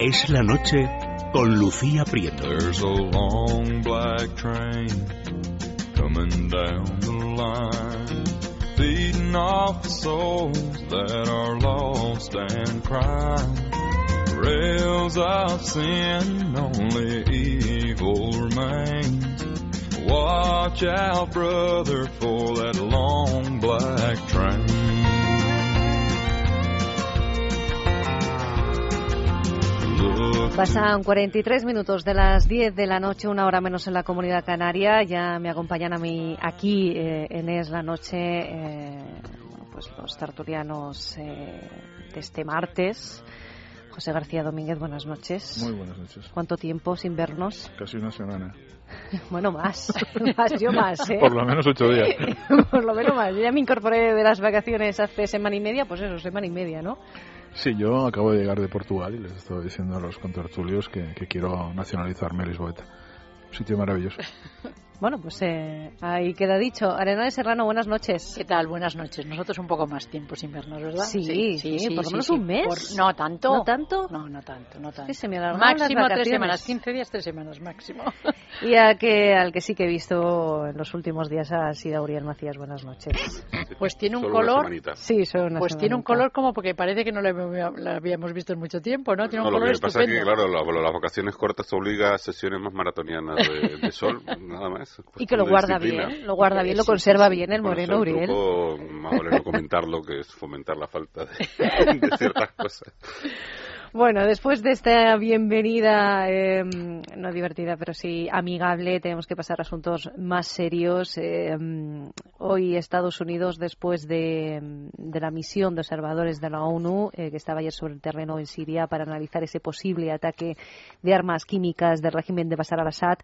Es la noche con Lucía Prieto. There's a long black train coming down the line, feeding off the souls that are lost and crying. Rails of sin, only evil remains. Watch out, brother, for that long black train. Pasan 43 minutos de las 10 de la noche, una hora menos en la comunidad canaria. Ya me acompañan a mí aquí eh, en Es la Noche eh, pues los tertulianos eh, de este martes. José García Domínguez, buenas noches. Muy buenas noches. ¿Cuánto tiempo sin vernos? Casi una semana. bueno, más. más, yo más, ¿eh? Por lo menos ocho días. Por lo menos más. Yo ya me incorporé de las vacaciones hace semana y media, pues eso, semana y media, ¿no? Sí, yo acabo de llegar de Portugal y les estoy diciendo a los contertulios que, que quiero nacionalizarme Lisboeta. Sitio maravilloso. Bueno, pues eh, ahí queda dicho. Arenales Serrano, buenas noches. ¿Qué tal? Buenas noches. Nosotros un poco más tiempo sin vernos, ¿verdad? Sí, sí, por lo menos sí. un mes. Por- no tanto. ¿No tanto? No, no tanto, no tanto. que se me alargaron máximo las tres semanas, 15 días, tres semanas máximo. Y a que, al que sí que he visto en los últimos días ha sido Auriel Macías. Buenas noches. Pues tiene un Solo color. Sí, son una pues tiene un color como porque parece que no lo habíamos- visto en mucho tiempo, ¿no? Tiene un No, lo que pasa es que, claro, la- las vacaciones cortas obliga a sesiones más maratonianas de, de sol, nada más. Y que lo guarda disciplina. bien, lo guarda bien, lo conserva bien el moreno es un Uriel. truco, más vale no comentarlo que es fomentar la falta de, de ciertas cosas. Bueno, después de esta bienvenida, eh, no divertida, pero sí amigable, tenemos que pasar a asuntos más serios. Eh, hoy Estados Unidos, después de, de la misión de observadores de la ONU, eh, que estaba ayer sobre el terreno en Siria para analizar ese posible ataque de armas químicas del régimen de Bashar al-Assad,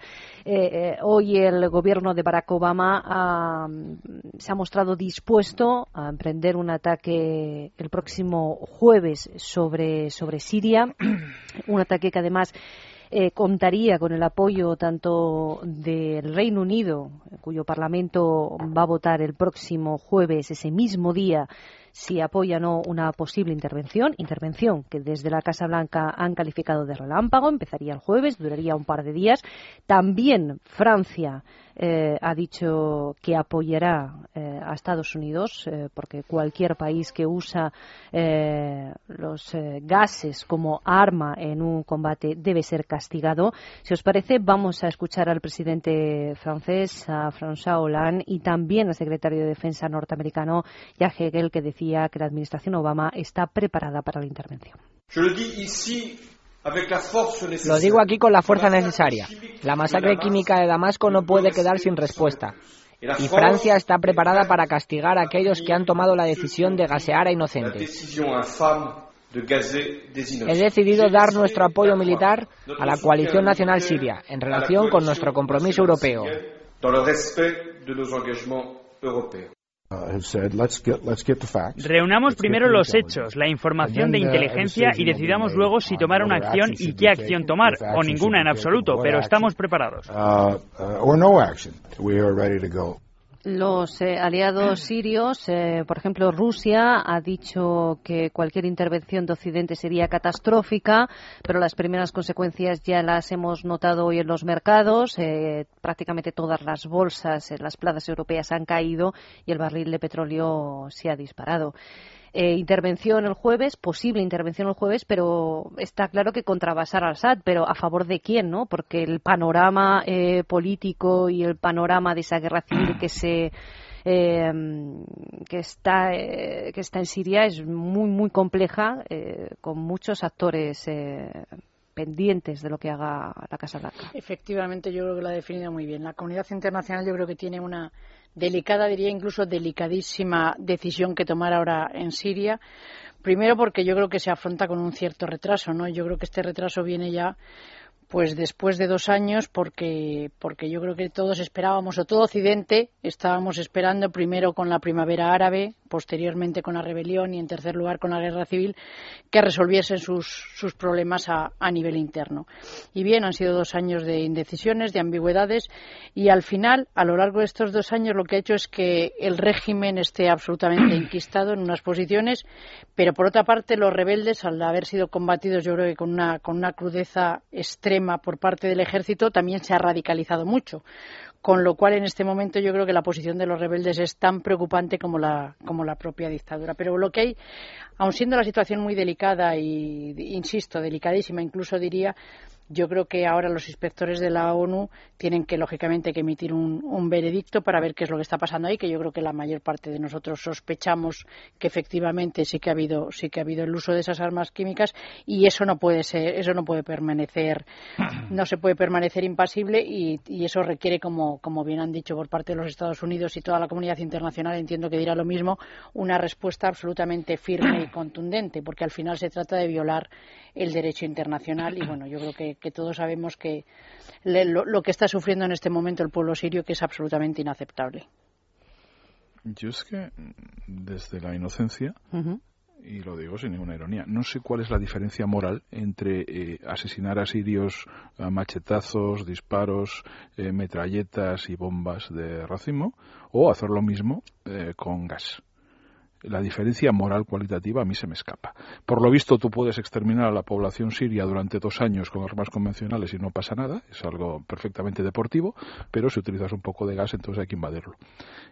eh, eh, hoy el gobierno de Barack Obama se ha mostrado dispuesto a emprender un ataque el próximo jueves sobre, sobre Siria, un ataque que además eh, contaría con el apoyo tanto del Reino Unido, cuyo Parlamento va a votar el próximo jueves, ese mismo día, si apoya o no una posible intervención, intervención que desde la Casa Blanca han calificado de relámpago, empezaría el jueves, duraría un par de días. También Francia eh, ha dicho que apoyará eh, a Estados Unidos, eh, porque cualquier país que usa los gases como arma en un combate debe ser castigado. Si os parece, vamos a escuchar al presidente francés, a François Hollande, y también al secretario de Defensa norteamericano, Jack Hegel, que decía que la administración Obama está preparada para la intervención. Lo digo aquí con la fuerza necesaria. La masacre química de Damasco no puede quedar sin respuesta. Y Francia está preparada para castigar a aquellos que han tomado la decisión de gasear a inocentes. He decidido dar nuestro apoyo militar a la coalición nacional siria en relación con nuestro compromiso europeo. Reunamos primero los hechos, la información de inteligencia y decidamos luego si tomar una acción y qué acción tomar, o ninguna en absoluto, pero estamos preparados. Los eh, aliados sirios, eh, por ejemplo, Rusia ha dicho que cualquier intervención de Occidente sería catastrófica, pero las primeras consecuencias ya las hemos notado hoy en los mercados. Eh, prácticamente todas las bolsas en las plazas europeas han caído y el barril de petróleo se ha disparado. Eh, intervención el jueves, posible intervención el jueves, pero está claro que contra Bashar al-Assad, pero a favor de quién, ¿no? Porque el panorama eh, político y el panorama de esa guerra civil que se eh, que está eh, que está en Siria es muy muy compleja, eh, con muchos actores eh, pendientes de lo que haga la Casa Blanca. Efectivamente, yo creo que lo ha definido muy bien. La comunidad internacional yo creo que tiene una delicada, diría incluso delicadísima decisión que tomar ahora en Siria. Primero porque yo creo que se afronta con un cierto retraso, ¿no? Yo creo que este retraso viene ya pues después de dos años, porque, porque yo creo que todos esperábamos, o todo Occidente, estábamos esperando primero con la primavera árabe, posteriormente con la rebelión y en tercer lugar con la guerra civil, que resolviesen sus, sus problemas a, a nivel interno. Y bien, han sido dos años de indecisiones, de ambigüedades, y al final, a lo largo de estos dos años, lo que ha hecho es que el régimen esté absolutamente enquistado en unas posiciones, pero por otra parte, los rebeldes, al haber sido combatidos, yo creo que con una, con una crudeza extrema, por parte del ejército también se ha radicalizado mucho. Con lo cual, en este momento, yo creo que la posición de los rebeldes es tan preocupante como la, como la propia dictadura. Pero lo que hay, aun siendo la situación muy delicada y, insisto, delicadísima, incluso diría, yo creo que ahora los inspectores de la ONU tienen que, lógicamente, que emitir un, veredicto para ver qué es lo que está pasando ahí, que yo creo que la mayor parte de nosotros sospechamos que efectivamente sí que ha habido, sí que ha habido el uso de esas armas químicas y eso no puede ser, eso no puede permanecer, no se puede permanecer impasible y, eso requiere, como, como bien han dicho por parte de los Estados Unidos y toda la comunidad internacional, entiendo que dirá lo mismo, una respuesta absolutamente firme y contundente, porque al final se trata de violar el derecho internacional y bueno, yo creo que, todos sabemos que lo, que está sufriendo en este momento el pueblo sirio que es absolutamente inaceptable. Yo es que desde la inocencia, y lo digo sin ninguna ironía, no sé cuál es la diferencia moral entre eh, asesinar a sirios a machetazos, disparos, eh, metralletas y bombas de racimo o hacer lo mismo eh, con gas la diferencia moral cualitativa a mí se me escapa. Por lo visto, tú puedes exterminar a la población siria durante dos años con armas convencionales y no pasa nada, es algo perfectamente deportivo, pero si utilizas un poco de gas, entonces hay que invadirlo.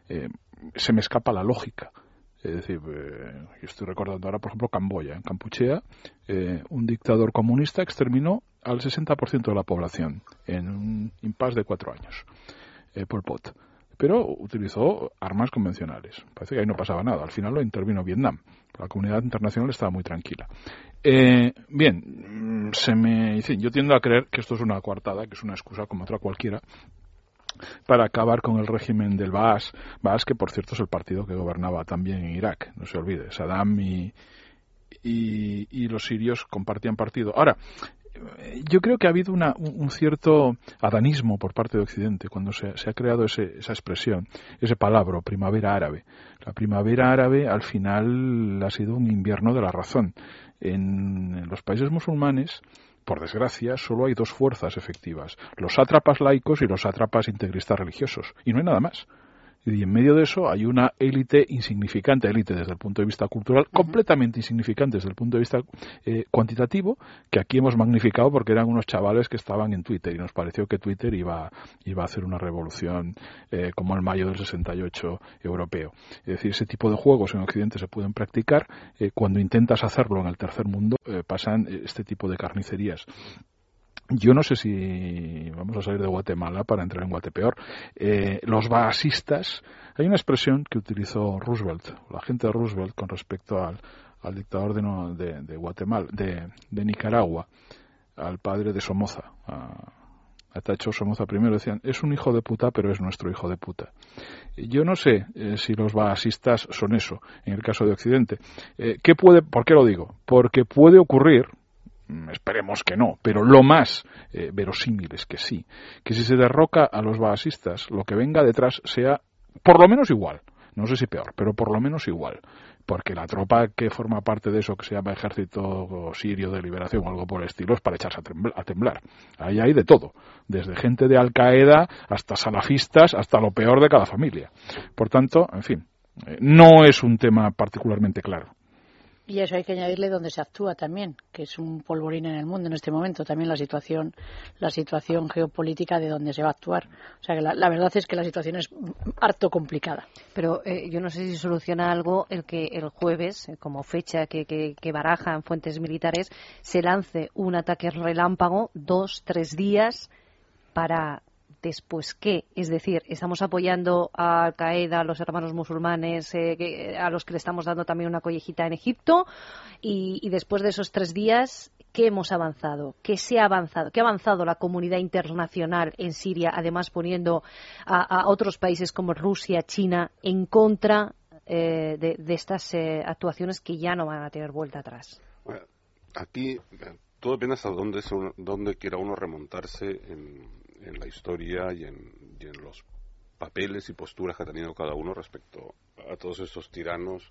Eh, se me escapa la lógica. Es decir, eh, yo estoy recordando ahora, por ejemplo, Camboya. En Campuchea, eh, un dictador comunista exterminó al 60% de la población en un impasse de cuatro años. Pol Pot pero utilizó armas convencionales. Parece que ahí no pasaba nada. Al final lo intervino Vietnam. La comunidad internacional estaba muy tranquila. Eh, bien, mm, se me, yo tiendo a creer que esto es una coartada, que es una excusa como otra cualquiera, para acabar con el régimen del Baas. Baas, que por cierto es el partido que gobernaba también en Irak, no se olvide. Saddam y, y, los sirios compartían partido. Ahora, yo creo que ha habido un cierto adanismo por parte de Occidente cuando se, ha creado esa expresión, ese palabra, primavera árabe. La primavera árabe al final ha sido un invierno de la razón. En, los países musulmanes, por desgracia, solo hay dos fuerzas efectivas, los sátrapas laicos y los sátrapas integristas religiosos, y no hay nada más. Y en medio de eso hay una élite insignificante, élite desde el punto de vista cultural, completamente insignificante desde el punto de vista eh, cuantitativo, que aquí hemos magnificado porque eran unos chavales que estaban en Twitter y nos pareció que Twitter iba, iba a hacer una revolución eh, como el mayo del 68 europeo. Es decir, ese tipo de juegos en Occidente se pueden practicar. Eh, cuando intentas hacerlo en el tercer mundo, pasan este tipo de carnicerías. Yo no sé si vamos a salir de Guatemala para entrar en Guatepeor. Eh, los basistas, hay una expresión que utilizó Roosevelt, la gente de Roosevelt, con respecto al, dictador de, Guatemala, de, Nicaragua, al padre de Somoza, a, Tacho Somoza primero, decían, es un hijo de puta, pero es nuestro hijo de puta. Yo no sé eh, si los basistas son eso, en el caso de Occidente. Eh, ¿qué puede, ¿Por qué lo digo? Porque puede ocurrir, esperemos que no, pero lo más eh, verosímil es que sí, que si se derroca a los baasistas, lo que venga detrás sea por lo menos igual, no sé si peor, pero por lo menos igual, porque la tropa que forma parte de eso que se llama Ejército Sirio de Liberación o algo por el estilo es para echarse a temblar. Ahí hay de todo, desde gente de Al Qaeda hasta salafistas, hasta lo peor de cada familia. Por tanto, en fin, eh, no es un tema particularmente claro. Y eso hay que añadirle donde se actúa también, que es un polvorín en el mundo en este momento, también la situación, la situación geopolítica de donde se va a actuar. O sea que la, verdad es que la situación es harto complicada. Pero eh, yo no sé si soluciona algo el que el jueves, eh, como fecha que, que, que barajan fuentes militares, se lance un ataque relámpago dos, tres días para después qué? Es decir, estamos apoyando a Al Qaeda, a los hermanos musulmanes, eh, a los que le estamos dando también una collejita en Egipto, y, después de esos tres días, ¿qué hemos avanzado? ¿Qué se ha avanzado? ¿Qué ha avanzado la comunidad internacional en Siria, además poniendo a, otros países como Rusia, China, en contra eh, de, estas eh, actuaciones que ya no van a tener vuelta atrás? aquí todo depende hasta dónde, dónde quiera uno remontarse en, la historia y en, los papeles y posturas que ha tenido cada uno respecto a todos estos tiranos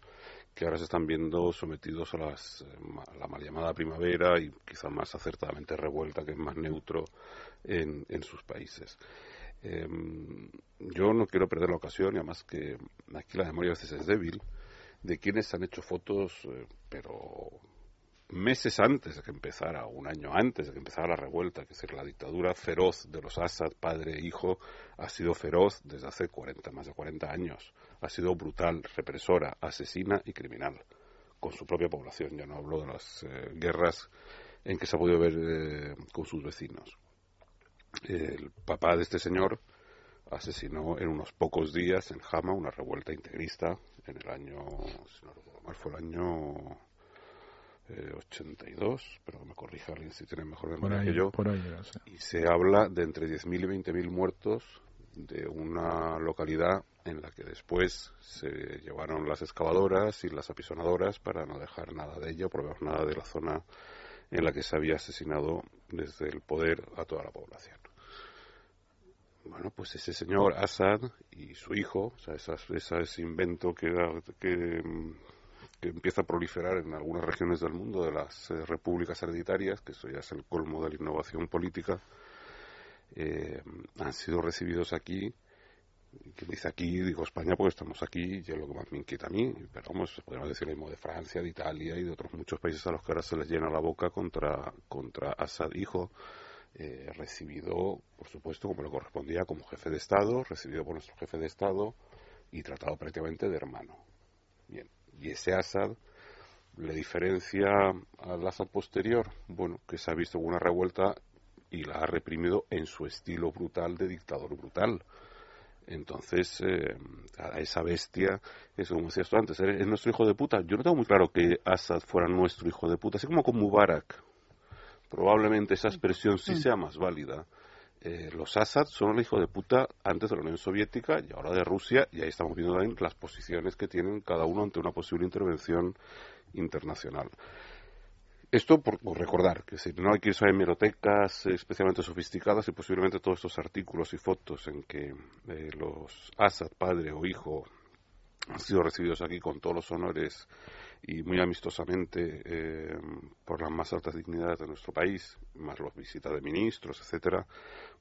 que ahora se están viendo sometidos a, las, a la mal llamada primavera y quizá más acertadamente revuelta, que es más neutro en, sus países. Em, yo no quiero perder la ocasión, y además que aquí la memoria a veces es débil, de quienes han hecho fotos, eh, pero meses antes de que empezara, un año antes de que empezara la revuelta, que es la dictadura feroz de los Assad, padre e hijo, ha sido feroz desde hace 40, más de 40 años. Ha sido brutal, represora, asesina y criminal con su propia población. Ya no hablo de las eh, guerras en que se ha podido ver eh, con sus vecinos. El papá de este señor asesinó en unos pocos días en Hama una revuelta integrista en el año, si no mal, fue el año 82, eh, pero me corrija alguien si tiene mejor memoria que yo. Y se habla de entre 10.000 y 20.000 muertos de una localidad en la que después se llevaron las excavadoras y las apisonadoras para no dejar nada de ello, por ver nada de la zona en la que se había asesinado desde el poder a toda la población. Bueno, pues ese señor Assad y su hijo, o sea, ese invento que, que, que, empieza a proliferar en algunas regiones del mundo de las eh, repúblicas hereditarias, que eso ya es el colmo de la innovación política, eh, han sido recibidos aquí. que dice aquí, digo España porque estamos aquí y es lo que más me inquieta a mí, pero vamos, podemos decir lo mismo de Francia, de Italia y de otros muchos países a los que ahora se les llena la boca contra, contra Assad hijo. Eh, recibido, por supuesto, como le correspondía como jefe de Estado, recibido por nuestro jefe de Estado y tratado prácticamente de hermano. Bien, y ese Assad le diferencia al Assad posterior, bueno, que se ha visto una revuelta y la ha reprimido en su estilo brutal de dictador brutal. Entonces, eh, a esa bestia, eso como decías tú antes, es nuestro hijo de puta. Yo no tengo muy claro que Assad fuera nuestro hijo de puta, así como con Mubarak probablemente esa expresión sí mm. sea más válida. Eh, los Assad son el hijo de puta antes de la Unión Soviética y ahora de Rusia, y ahí estamos viendo también las posiciones que tienen cada uno ante una posible intervención internacional. Esto por, recordar que si no hay que irse a hemerotecas especialmente sofisticadas y posiblemente todos estos artículos y fotos en que eh, los Assad, padre o hijo, han sido recibidos aquí con todos los honores y muy amistosamente eh, por las más altas dignidades de nuestro país, más las visitas de ministros, etcétera,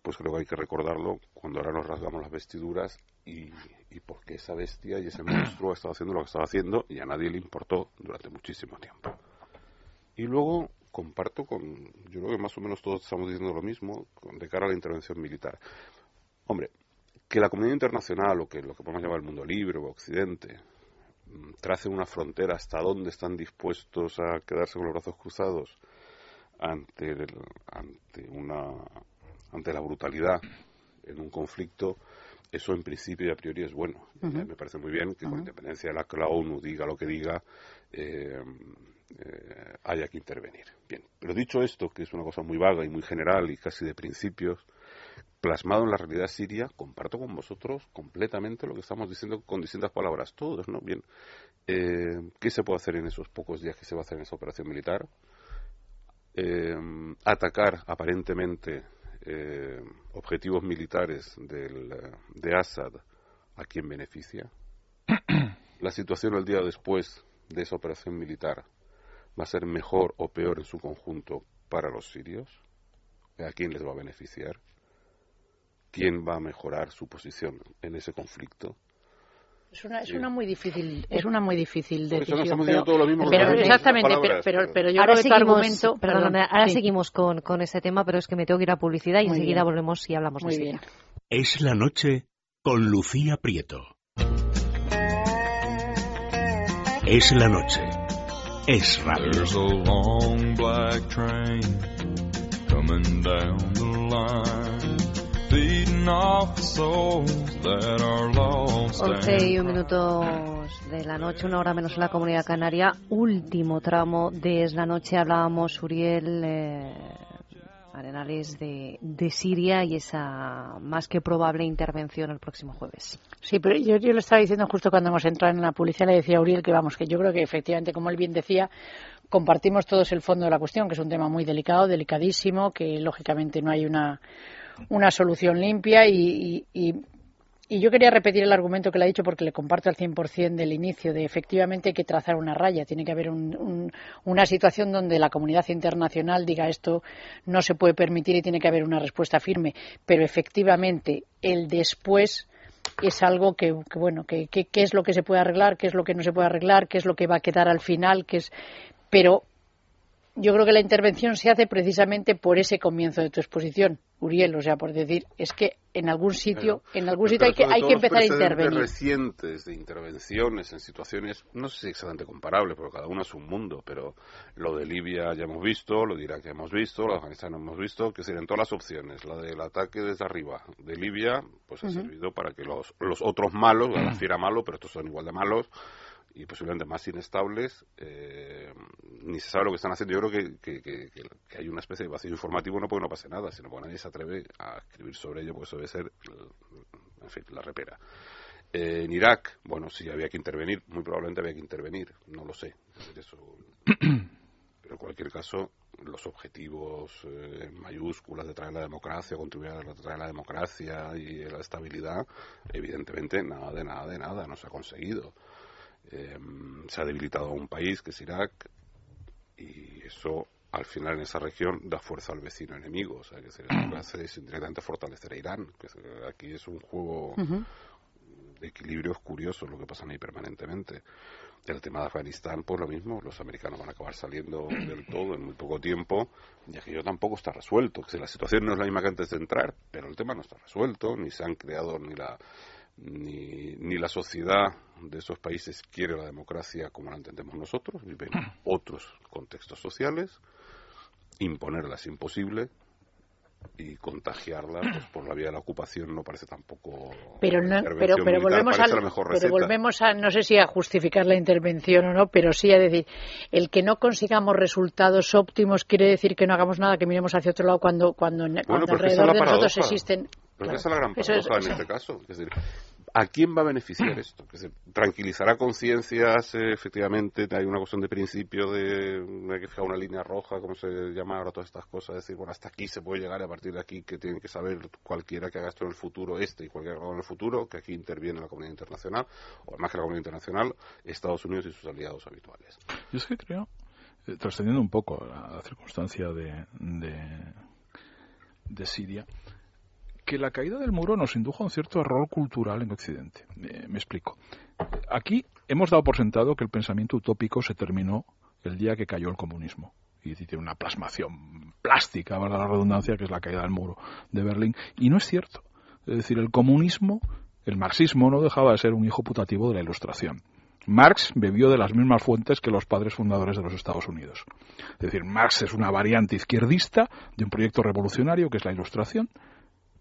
pues creo que hay que recordarlo cuando ahora nos rasgamos las vestiduras y, y porque esa bestia y ese monstruo ha estado haciendo lo que estaba haciendo y a nadie le importó durante muchísimo tiempo. Y luego comparto con, yo creo que más o menos todos estamos diciendo lo mismo de cara a la intervención militar. Hombre, que la comunidad internacional o que lo que podemos llamar el mundo libre o Occidente tracen una frontera hasta dónde están dispuestos a quedarse con los brazos cruzados ante, ante, una, ante la brutalidad en un conflicto, eso en principio y a priori es bueno. Me parece muy bien que con independencia de la que la ONU diga lo que diga, eh, eh, haya que intervenir. Bien, pero dicho esto, que es una cosa muy vaga y muy general y casi de principios, plasmado en la realidad siria, comparto con vosotros completamente lo que estamos diciendo con distintas palabras todos, ¿no? Bien, eh, ¿qué se puede hacer en esos pocos días que se va a hacer en esa operación militar? Eh, atacar aparentemente eh, objetivos militares del, de Assad, ¿a quién beneficia? La situación el día después de esa operación militar va a ser mejor o peor en su conjunto para los sirios? ¿A quién les va a beneficiar? Quién va a mejorar su posición en ese conflicto. Es una, es una muy difícil, es una muy difícil decisión. estamos pero, todo lo mismo pero, exactamente, pero, pero, yo ahora creo que seguimos, argumento, ahora seguimos con, con ese tema, pero es que me tengo que ir a publicidad y enseguida volvemos y hablamos muy de bien. Es la noche con Lucía Prieto. Es la noche. Es radio. There's a long black train coming down the line. 11 y un minutos de la noche, una hora menos en la comunidad canaria. Último tramo de Es la noche. Hablábamos, Uriel eh, Arenales, de, de, Siria y esa más que probable intervención el próximo jueves. Sí, pero yo, yo lo estaba diciendo justo cuando hemos entrado en la policía, le decía a Uriel que vamos, que yo creo que efectivamente, como él bien decía, compartimos todos el fondo de la cuestión, que es un tema muy delicado, delicadísimo, que lógicamente no hay una, una solución limpia y, y yo quería repetir el argumento que le ha dicho porque le comparto al 100% del inicio, de efectivamente hay que trazar una raya, tiene que haber una situación donde la comunidad internacional diga esto no se puede permitir y tiene que haber una respuesta firme, pero efectivamente el después es algo que, bueno, que, qué es lo que se puede arreglar, qué es lo que no se puede arreglar, qué es lo que va a quedar al final, qué es, pero yo creo que la intervención se hace precisamente por ese comienzo de tu exposición, Uriel, o sea, por decir, es que en algún sitio, en algún sitio hay que, hay que empezar a intervenir. recientes de intervenciones en situaciones, no sé si exactamente comparables, porque cada uno es un mundo, pero lo de Libia ya hemos visto, lo de Irak ya hemos visto, lo de Afganistán hemos visto, que serían todas las opciones. La del ataque desde arriba de Libia, pues ha servido para que los, los otros malos, la fiera malo, pero estos son igual de malos, y posiblemente más inestables, eh, ni se sabe lo que están haciendo. Yo creo que, que, hay una especie de vacío informativo, no porque no pase nada, sino porque nadie se atreve a escribir sobre ello, porque eso debe ser, en fin, la repera. Eh, en Irak, bueno, sí había que intervenir, muy probablemente había que intervenir, no lo sé. pero en cualquier caso, los objetivos eh, mayúsculas de traer la democracia, contribuir a traer la democracia y la estabilidad, evidentemente nada de nada de nada no se ha conseguido. Em, se ha debilitado un país que es Irak y eso al final en esa región da fuerza al vecino enemigo, o sea que se hace es indirectamente fortalecer a Irán, que aquí es un juego de equilibrios curiosos lo que pasa ahí permanentemente. El tema de Afganistán, pues lo mismo, los americanos van a acabar saliendo del todo en muy poco tiempo, y aquello tampoco está resuelto, que la situación no es la misma que antes de entrar, pero el tema no está resuelto, ni se han creado ni la ni, ni la sociedad de esos países quiere la democracia como la entendemos nosotros, viven otros contextos sociales, imponerla es imposible y contagiarla pues, por la vía de la ocupación no parece tampoco pero pero pero volvemos a pero volvemos a no sé si a justificar la intervención o no pero sí a decir el que no consigamos resultados óptimos quiere decir que no hagamos nada que miremos hacia otro lado cuando cuando, alrededor de nosotros existen pero esa es la gran paradoja en este caso. Es decir ¿A quién va a beneficiar esto? ¿Que se tranquilizará conciencias? Eh, efectivamente, hay una cuestión de principio de, de que fijar una línea roja, como se llama ahora todas estas cosas, decir, bueno, hasta aquí se puede llegar y a partir de aquí que tiene que saber cualquiera que haga esto en el futuro, este y cualquiera que haga en el futuro, que aquí interviene la comunidad internacional, o más que la comunidad internacional, Estados Unidos y sus aliados habituales. Yo es que creo, eh, trascendiendo un poco la, circunstancia de, de, de Siria, que la caída del muro nos indujo a un cierto error cultural en Occidente. me explico. Aquí hemos dado por sentado que el pensamiento utópico se terminó el día que cayó el comunismo. Y tiene una plasmación plástica, valga la redundancia, que es la caída del muro de Berlín. Y no es cierto. Es decir, el comunismo, el marxismo, no dejaba de ser un hijo putativo de la ilustración. Marx bebió de las mismas fuentes que los padres fundadores de los Estados Unidos. Es decir, Marx es una variante izquierdista de un proyecto revolucionario que es la ilustración,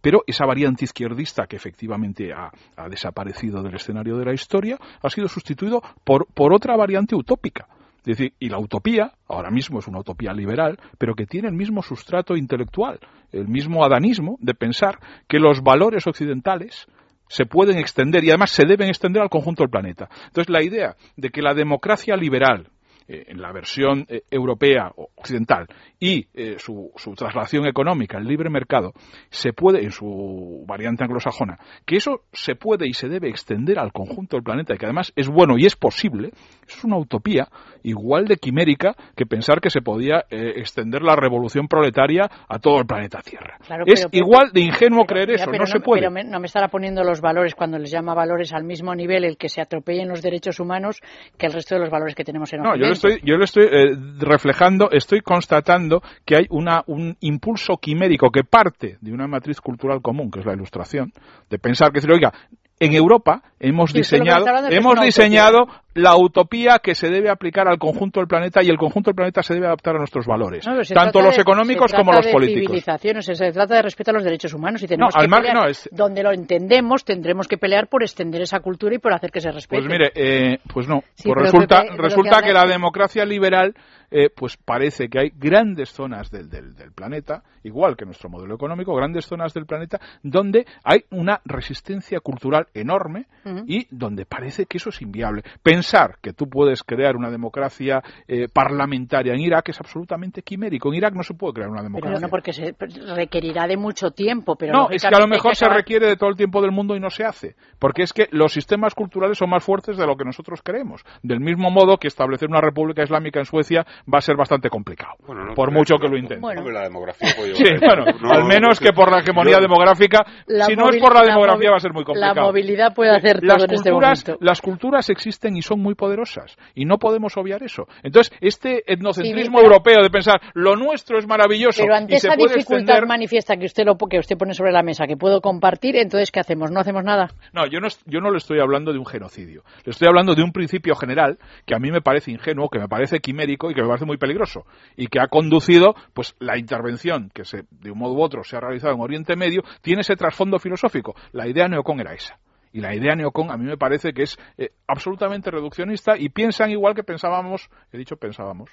pero esa variante izquierdista que efectivamente ha, desaparecido del escenario de la historia ha sido sustituido por, por otra variante utópica. Es decir, y la utopía, ahora mismo es una utopía liberal, pero que tiene el mismo sustrato intelectual, el mismo adanismo de pensar que los valores occidentales se pueden extender y además se deben extender al conjunto del planeta. Entonces, la idea de que la democracia liberal, eh, en la versión eh, europea o occidental y eh, su, su, traslación económica, el libre mercado, se puede, en su variante anglosajona, que eso se puede y se debe extender al conjunto del planeta y que además es bueno y es posible, es una utopía igual de quimérica que pensar que se podía extender la revolución proletaria a todo el planeta Tierra. es igual de ingenuo creer eso, no, se puede. Pero no me estará poniendo los valores cuando les llama valores al mismo nivel el que se atropellen los derechos humanos que el resto de los valores que tenemos en Occidente yo lo estoy eh, reflejando, estoy constatando que hay una, un impulso quimérico que parte de una matriz cultural común, que es la ilustración, de pensar que, oiga, en Europa hemos diseñado, hemos diseñado la utopía que se debe aplicar al conjunto del planeta y el conjunto del planeta se debe adaptar a nuestros valores, tanto los económicos como los políticos. Se trata de respeto a los derechos humanos y tenemos que pelear, donde lo entendemos tendremos que pelear por extender esa cultura y por hacer que se respete. Pues mire, eh, pues no, pues resulta, resulta que la democracia liberal eh, pues parece que hay grandes zonas del, del, planeta, igual que nuestro modelo económico, grandes zonas del planeta donde hay una resistencia cultural enorme y donde parece que eso es inviable. Pensar que tú puedes crear una democracia eh, parlamentaria en Irak es absolutamente quimérico. En Irak no se puede crear una democracia. Pero no porque se requerirá de mucho tiempo. Pero no, es que a lo mejor se requiere de todo el tiempo del mundo y no se hace. Porque es que los sistemas culturales son más fuertes de lo que nosotros creemos. Del mismo modo que establecer una república islámica en Suecia va a ser bastante complicado. por mucho que lo intenten. Bueno. La demografía sí, bueno, al menos que por la hegemonía demográfica, si no es por la demografía va a ser muy complicado. La movilidad puede hacer las todo este culturas, este Las culturas existen y son muy poderosas y no podemos obviar eso. Entonces, este etnocentrismo europeo de pensar lo nuestro es maravilloso pero ante y esa se puede dificultad manifiesta que usted lo que usted pone sobre la mesa, que puedo compartir, entonces ¿qué hacemos? ¿No hacemos nada? No, yo no, yo no le estoy hablando de un genocidio. Le estoy hablando de un principio general que a mí me parece ingenuo, que me parece quimérico y que me parece muy peligroso y que ha conducido pues la intervención que se, de un modo u otro se ha realizado en Oriente Medio tiene ese trasfondo filosófico. La idea neocon era esa. Y la idea neocon a mí me parece que es eh, absolutamente reduccionista y piensan igual que pensábamos, he dicho pensábamos,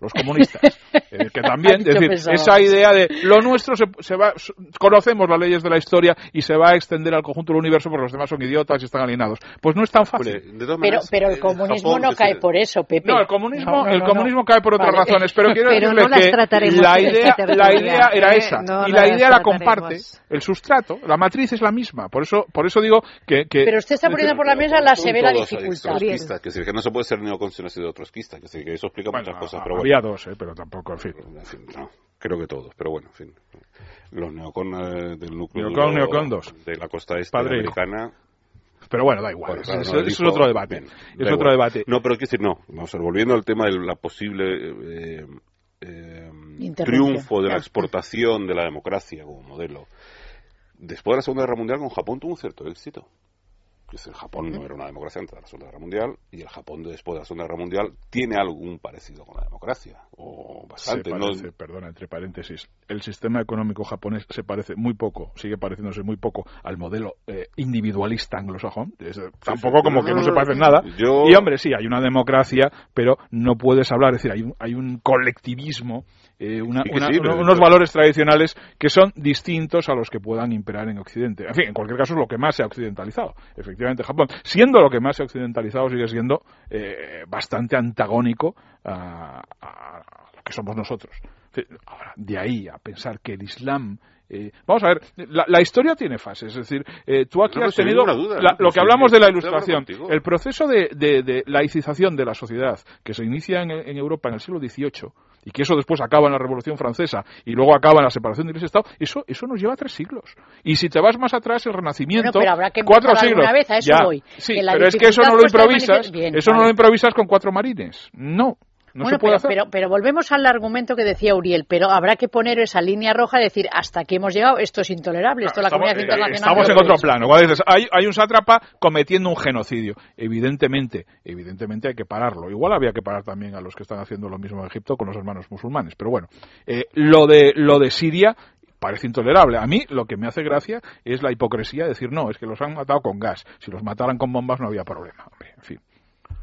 los comunistas. Eh, que también, es decir, esa idea de lo nuestro se, va, conocemos las leyes de la historia y se va a extender al conjunto del universo porque los demás son idiotas y están alienados. Pues no es tan fácil. pero, pero el comunismo no cae por eso, Pepe. No, el comunismo, el comunismo cae por otras razones, pero quiero decirle que la idea, la idea era esa y la idea la comparte. El sustrato, la matriz es la misma. Por eso, por eso digo que, Pero usted está poniendo por la mesa la severa dificultad. Que, decir, que no se puede ser neocon si no ha sido trotskista. Que, que eso explica muchas cosas. Pero había dos, ¿eh? pero tampoco, en fin. no, creo que todos, pero bueno, en fin. Los neocon eh, del núcleo de la costa este americana pero bueno, da igual. eso, es otro debate. es otro debate. No, pero quiero decir, no. Vamos a ver, volviendo al tema de la posible eh, eh, triunfo de la exportación de la democracia como modelo. Después de la Segunda Guerra Mundial, con Japón tuvo un cierto éxito el Japón no era una democracia antes de la Segunda Guerra Mundial y el Japón después de la Segunda Guerra Mundial tiene algún parecido con la democracia o bastante. Perdona, entre paréntesis, el sistema económico japonés se parece muy poco, sigue pareciéndose muy poco al modelo eh, individualista anglosajón. tampoco como que no, se parece nada. Y hombre, sí, hay una democracia, pero no puedes hablar, es decir, hay un, hay un colectivismo eh, unos valores tradicionales que son distintos a los que puedan imperar en Occidente. En fin, en cualquier caso es lo que más se ha occidentalizado. Efectivamente, Japón, siendo lo que más se ha occidentalizado, sigue siendo eh, bastante antagónico a, lo que somos nosotros. Ahora, de ahí a pensar que el Islam eh, vamos a ver, la, historia tiene fases, es decir, tú aquí has tenido lo que hablamos de la ilustración, el proceso de, laicización de la sociedad que se inicia en, en Europa en el siglo XVIII y que eso después acaba en la Revolución Francesa y luego acaba en la separación de Iglesia y Estado, eso, eso nos lleva tres siglos. Y si te vas más atrás, el Renacimiento, cuatro siglos. Vez, a eso voy. Sí, pero es que eso no lo improvisas, eso no lo improvisas con cuatro marines. No, bueno, pero, Pero, volvemos al argumento que decía Uriel, pero habrá que poner esa línea roja y decir, hasta aquí hemos llegado, esto es intolerable, esto la comunidad internacional... Estamos en otro plano. hay, hay un sátrapa cometiendo un genocidio. Evidentemente, evidentemente hay que pararlo. Igual había que parar también a los que están haciendo lo mismo en Egipto con los hermanos musulmanes. Pero bueno, eh, lo, de, lo de Siria parece intolerable. A mí lo que me hace gracia es la hipocresía de decir, no, es que los han matado con gas. Si los mataran con bombas no había problema.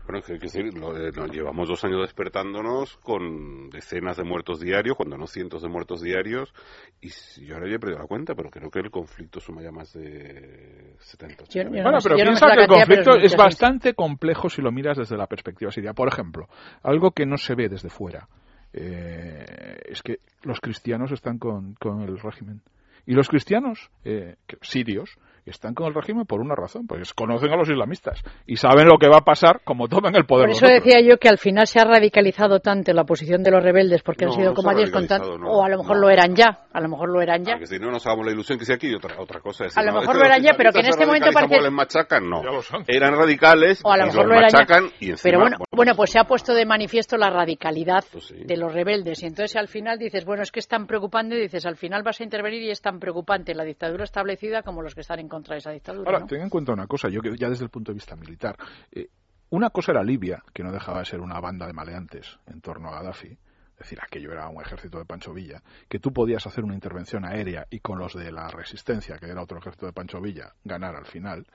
Bueno, que, decir, eh, llevamos dos años despertándonos con decenas de muertos diarios, cuando no cientos de muertos diarios, y yo ahora ya he perdido la cuenta, pero creo que el conflicto suma ya más de 70. bueno, pero piensa que el conflicto es, bastante complejo si lo miras desde la perspectiva siria. Por ejemplo, algo que no se ve desde fuera eh, es que los cristianos están con, el régimen. Y los cristianos eh, sirios están con el régimen por una razón, pues conocen a los islamistas y saben lo que va a pasar como tomen el poder. Por eso decía yo que al final se ha radicalizado tanto la posición de los rebeldes porque han sido como ayer contando, o a lo mejor lo eran ya, a lo mejor lo eran ya. Ah, si no nos hagamos la ilusión que sea aquí otra, otra cosa. a lo mejor lo eran ya, pero que en este momento parece... Les machacan, no. Eran radicales o a lo mejor lo eran machacan ya. pero bueno, bueno, pues se ha puesto de manifiesto la radicalidad pues de los rebeldes y entonces al final dices, bueno, es que es tan preocupante, dices, al final vas a intervenir y es tan preocupante la dictadura establecida como los que están en contra esa dictadura ten en cuenta una cosa, yo ya desde el punto de vista militar, eh, una cosa era Libia, que no dejaba de ser una banda de maleantes en torno a Gaddafi, es decir, aquello era un ejército de Pancho Villa, que tú podías hacer una intervención aérea y con los de la resistencia, que era otro ejército de Pancho Villa, ganar al final.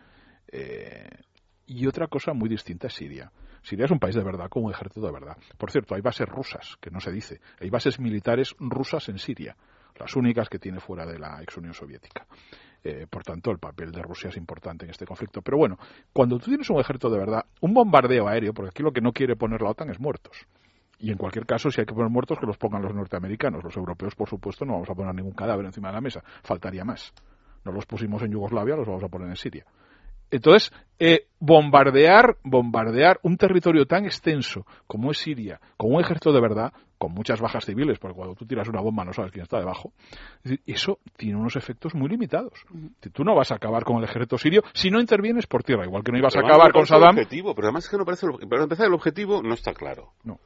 Eh, y otra cosa muy distinta es Siria. Siria es un país de verdad, con un ejército de verdad. Por cierto, hay bases rusas, que no se dice. Hay bases militares rusas en Siria, las únicas que tiene fuera de la ex Unión Soviética. Eh, por tanto, el papel de Rusia es importante en este conflicto. Pero bueno, cuando tú tienes un ejército de verdad, un bombardeo aéreo, porque aquí lo que no quiere poner la OTAN es muertos. Y en cualquier caso, si hay que poner muertos, que los pongan los norteamericanos. Los europeos, por supuesto, no vamos a poner ningún cadáver encima de la mesa. Faltaría más. No los pusimos en Yugoslavia, los vamos a poner en Siria. Entonces, eh, bombardear, bombardear un territorio tan extenso como es Siria, con un ejército de verdad, con muchas bajas civiles, porque cuando tú tiras una bomba no sabes quién está debajo, eso tiene unos efectos muy limitados. Tú no vas a acabar con el ejército sirio si no intervienes por tierra, igual que no ibas a acabar con Saddam. Objetivo, pero además es que no parece, para empezar el objetivo no está claro. No.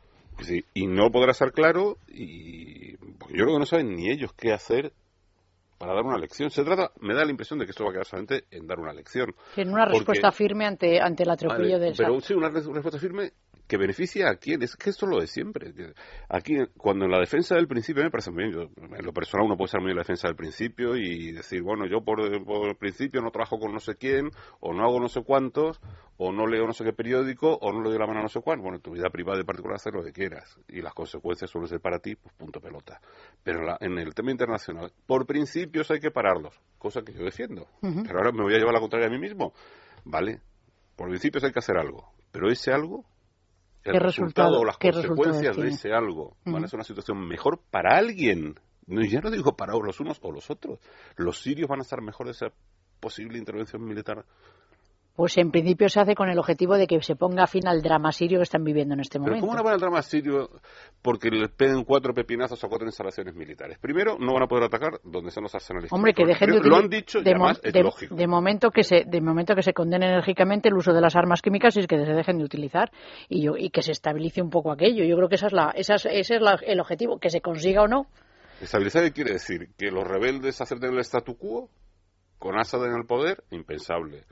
y no podrá estar claro y yo creo que no saben ni ellos qué hacer para dar una lección. Se trata, me da la impresión de que esto va a quedar solamente en dar una lección. En una respuesta firme ante, ante el atropello de esa... Pero sí, una respuesta firme que beneficia a quién. Es que esto es lo de siempre. Aquí, cuando en la defensa del principio, me parece muy bien, yo, en lo personal uno puede ser muy en la defensa del principio y decir, bueno, yo por, el principio no trabajo con no sé quién, o no hago no sé cuántos, o no leo no sé qué periódico, o no le doy la mano a no sé cuánto. Bueno, en tu vida privada y particular hacer lo que quieras. Y las consecuencias suelen ser para ti, pues punto pelota. Pero en, el tema internacional, por principios hay que pararlos, cosa que yo defiendo. Pero ahora me voy a llevar la contraria a mí mismo. ¿Vale? Por principios hay que hacer algo. Pero ese algo el resultado o las consecuencias de ese algo van a ser una situación mejor para alguien. ya no digo para los unos o los otros. Los sirios van a estar mejor de esa posible intervención militar pues en principio se hace con el objetivo de que se ponga fin al drama sirio que están viviendo en este momento. ¿Pero cómo no van al drama sirio porque le peguen cuatro pepinazos a cuatro instalaciones militares? Primero, no van a poder atacar donde están los arsenales. Hombre, que dejen de Lo han dicho de, es lógico. De momento, que se, de momento que se condene enérgicamente el uso de las armas químicas y que se dejen de utilizar y, yo, y que se estabilice un poco aquello. Yo creo que esa es la, esa ese es el objetivo, que se consiga o no. ¿Estabilizar qué quiere decir? ¿Que los rebeldes acepten el statu quo? ¿Con Assad en el poder? Impensable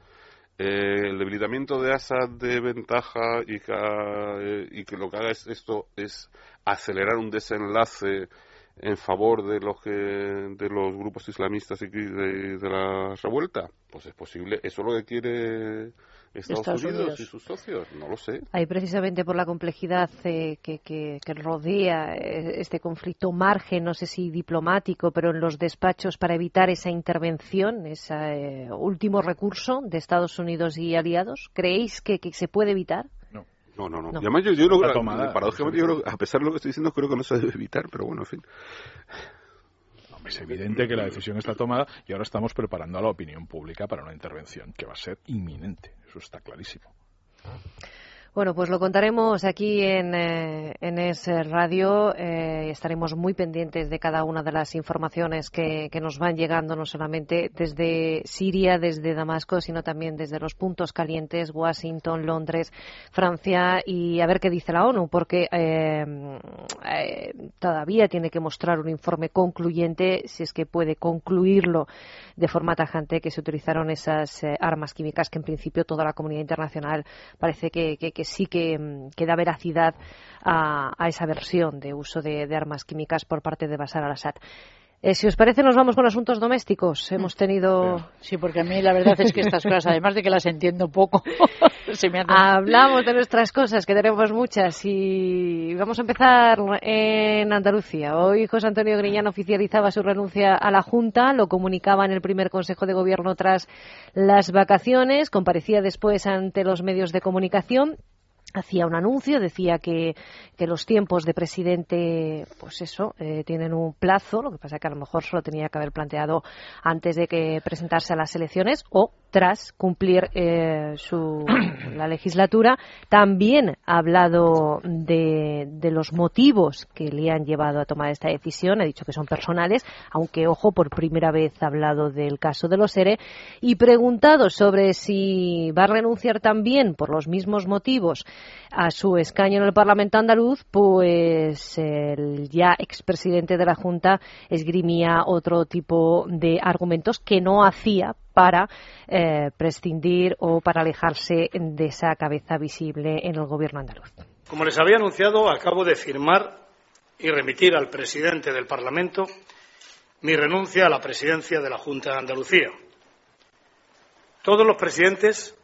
eh, el debilitamiento de Assad de ventaja y que, eh, y que lo que haga es esto es acelerar un desenlace en favor de los que de los grupos islamistas y de, de la revuelta pues es posible. Eso es lo que quiere Estados, Unidos, y sus socios? No lo sé. Ahí precisamente por la complejidad eh, que, que, rodea eh, este conflicto, margen, no sé si diplomático, pero en los despachos para evitar esa intervención, ese eh, último recurso de Estados Unidos y aliados, ¿creéis que, se puede evitar? No. No, no, no. además yo, yo, creo, a pesar de lo que estoy diciendo, creo que no se debe evitar, pero bueno, en fin. Es evidente que la decisión está tomada y ahora estamos preparando a la opinión pública para una intervención que va a ser inminente. Eso está clarísimo. Bueno, pues lo contaremos aquí en, eh, en Es Radio. Eh, estaremos muy pendientes de cada una de las informaciones que, que, nos van llegando, no solamente desde Siria, desde Damasco, sino también desde los puntos calientes, Washington, Londres, Francia, y a ver qué dice la ONU, porque eh, eh todavía tiene que mostrar un informe concluyente, si es que puede concluirlo de forma tajante, que se utilizaron esas armas químicas que en principio toda la comunidad internacional parece que sí mm, que, da veracidad a, esa versión de uso de, armas químicas por parte de Bashar al-Assad. Eh, si os parece, nos vamos con asuntos domésticos. Hemos tenido. Sí, porque a mí la verdad es que estas cosas, además de que las entiendo poco, Hablamos de nuestras cosas, que tenemos muchas, y vamos a empezar en Andalucía. Hoy José Antonio Griñán oficializaba su renuncia a la Junta, lo comunicaba en el primer Consejo de Gobierno tras las vacaciones, comparecía después ante los medios de comunicación hacía un anuncio, decía que, que, los tiempos de presidente, pues eso, eh, tienen un plazo, lo que pasa que a lo mejor solo tenía que haber planteado antes de que presentarse a las elecciones o tras cumplir eh, su, la legislatura. También ha hablado de, de, los motivos que le han llevado a tomar esta decisión, ha dicho que son personales, aunque, ojo, por primera vez ha hablado del caso de los ERE y preguntado sobre si va a renunciar también por los mismos motivos a su escaño en el Parlamento andaluz, pues el ya expresidente de la Junta esgrimía otro tipo de argumentos que no hacía para eh, prescindir o para alejarse de esa cabeza visible en el gobierno andaluz. Como les había anunciado, acabo de firmar y remitir al presidente del Parlamento mi renuncia a la presidencia de la Junta de Andalucía. Todos los presidentes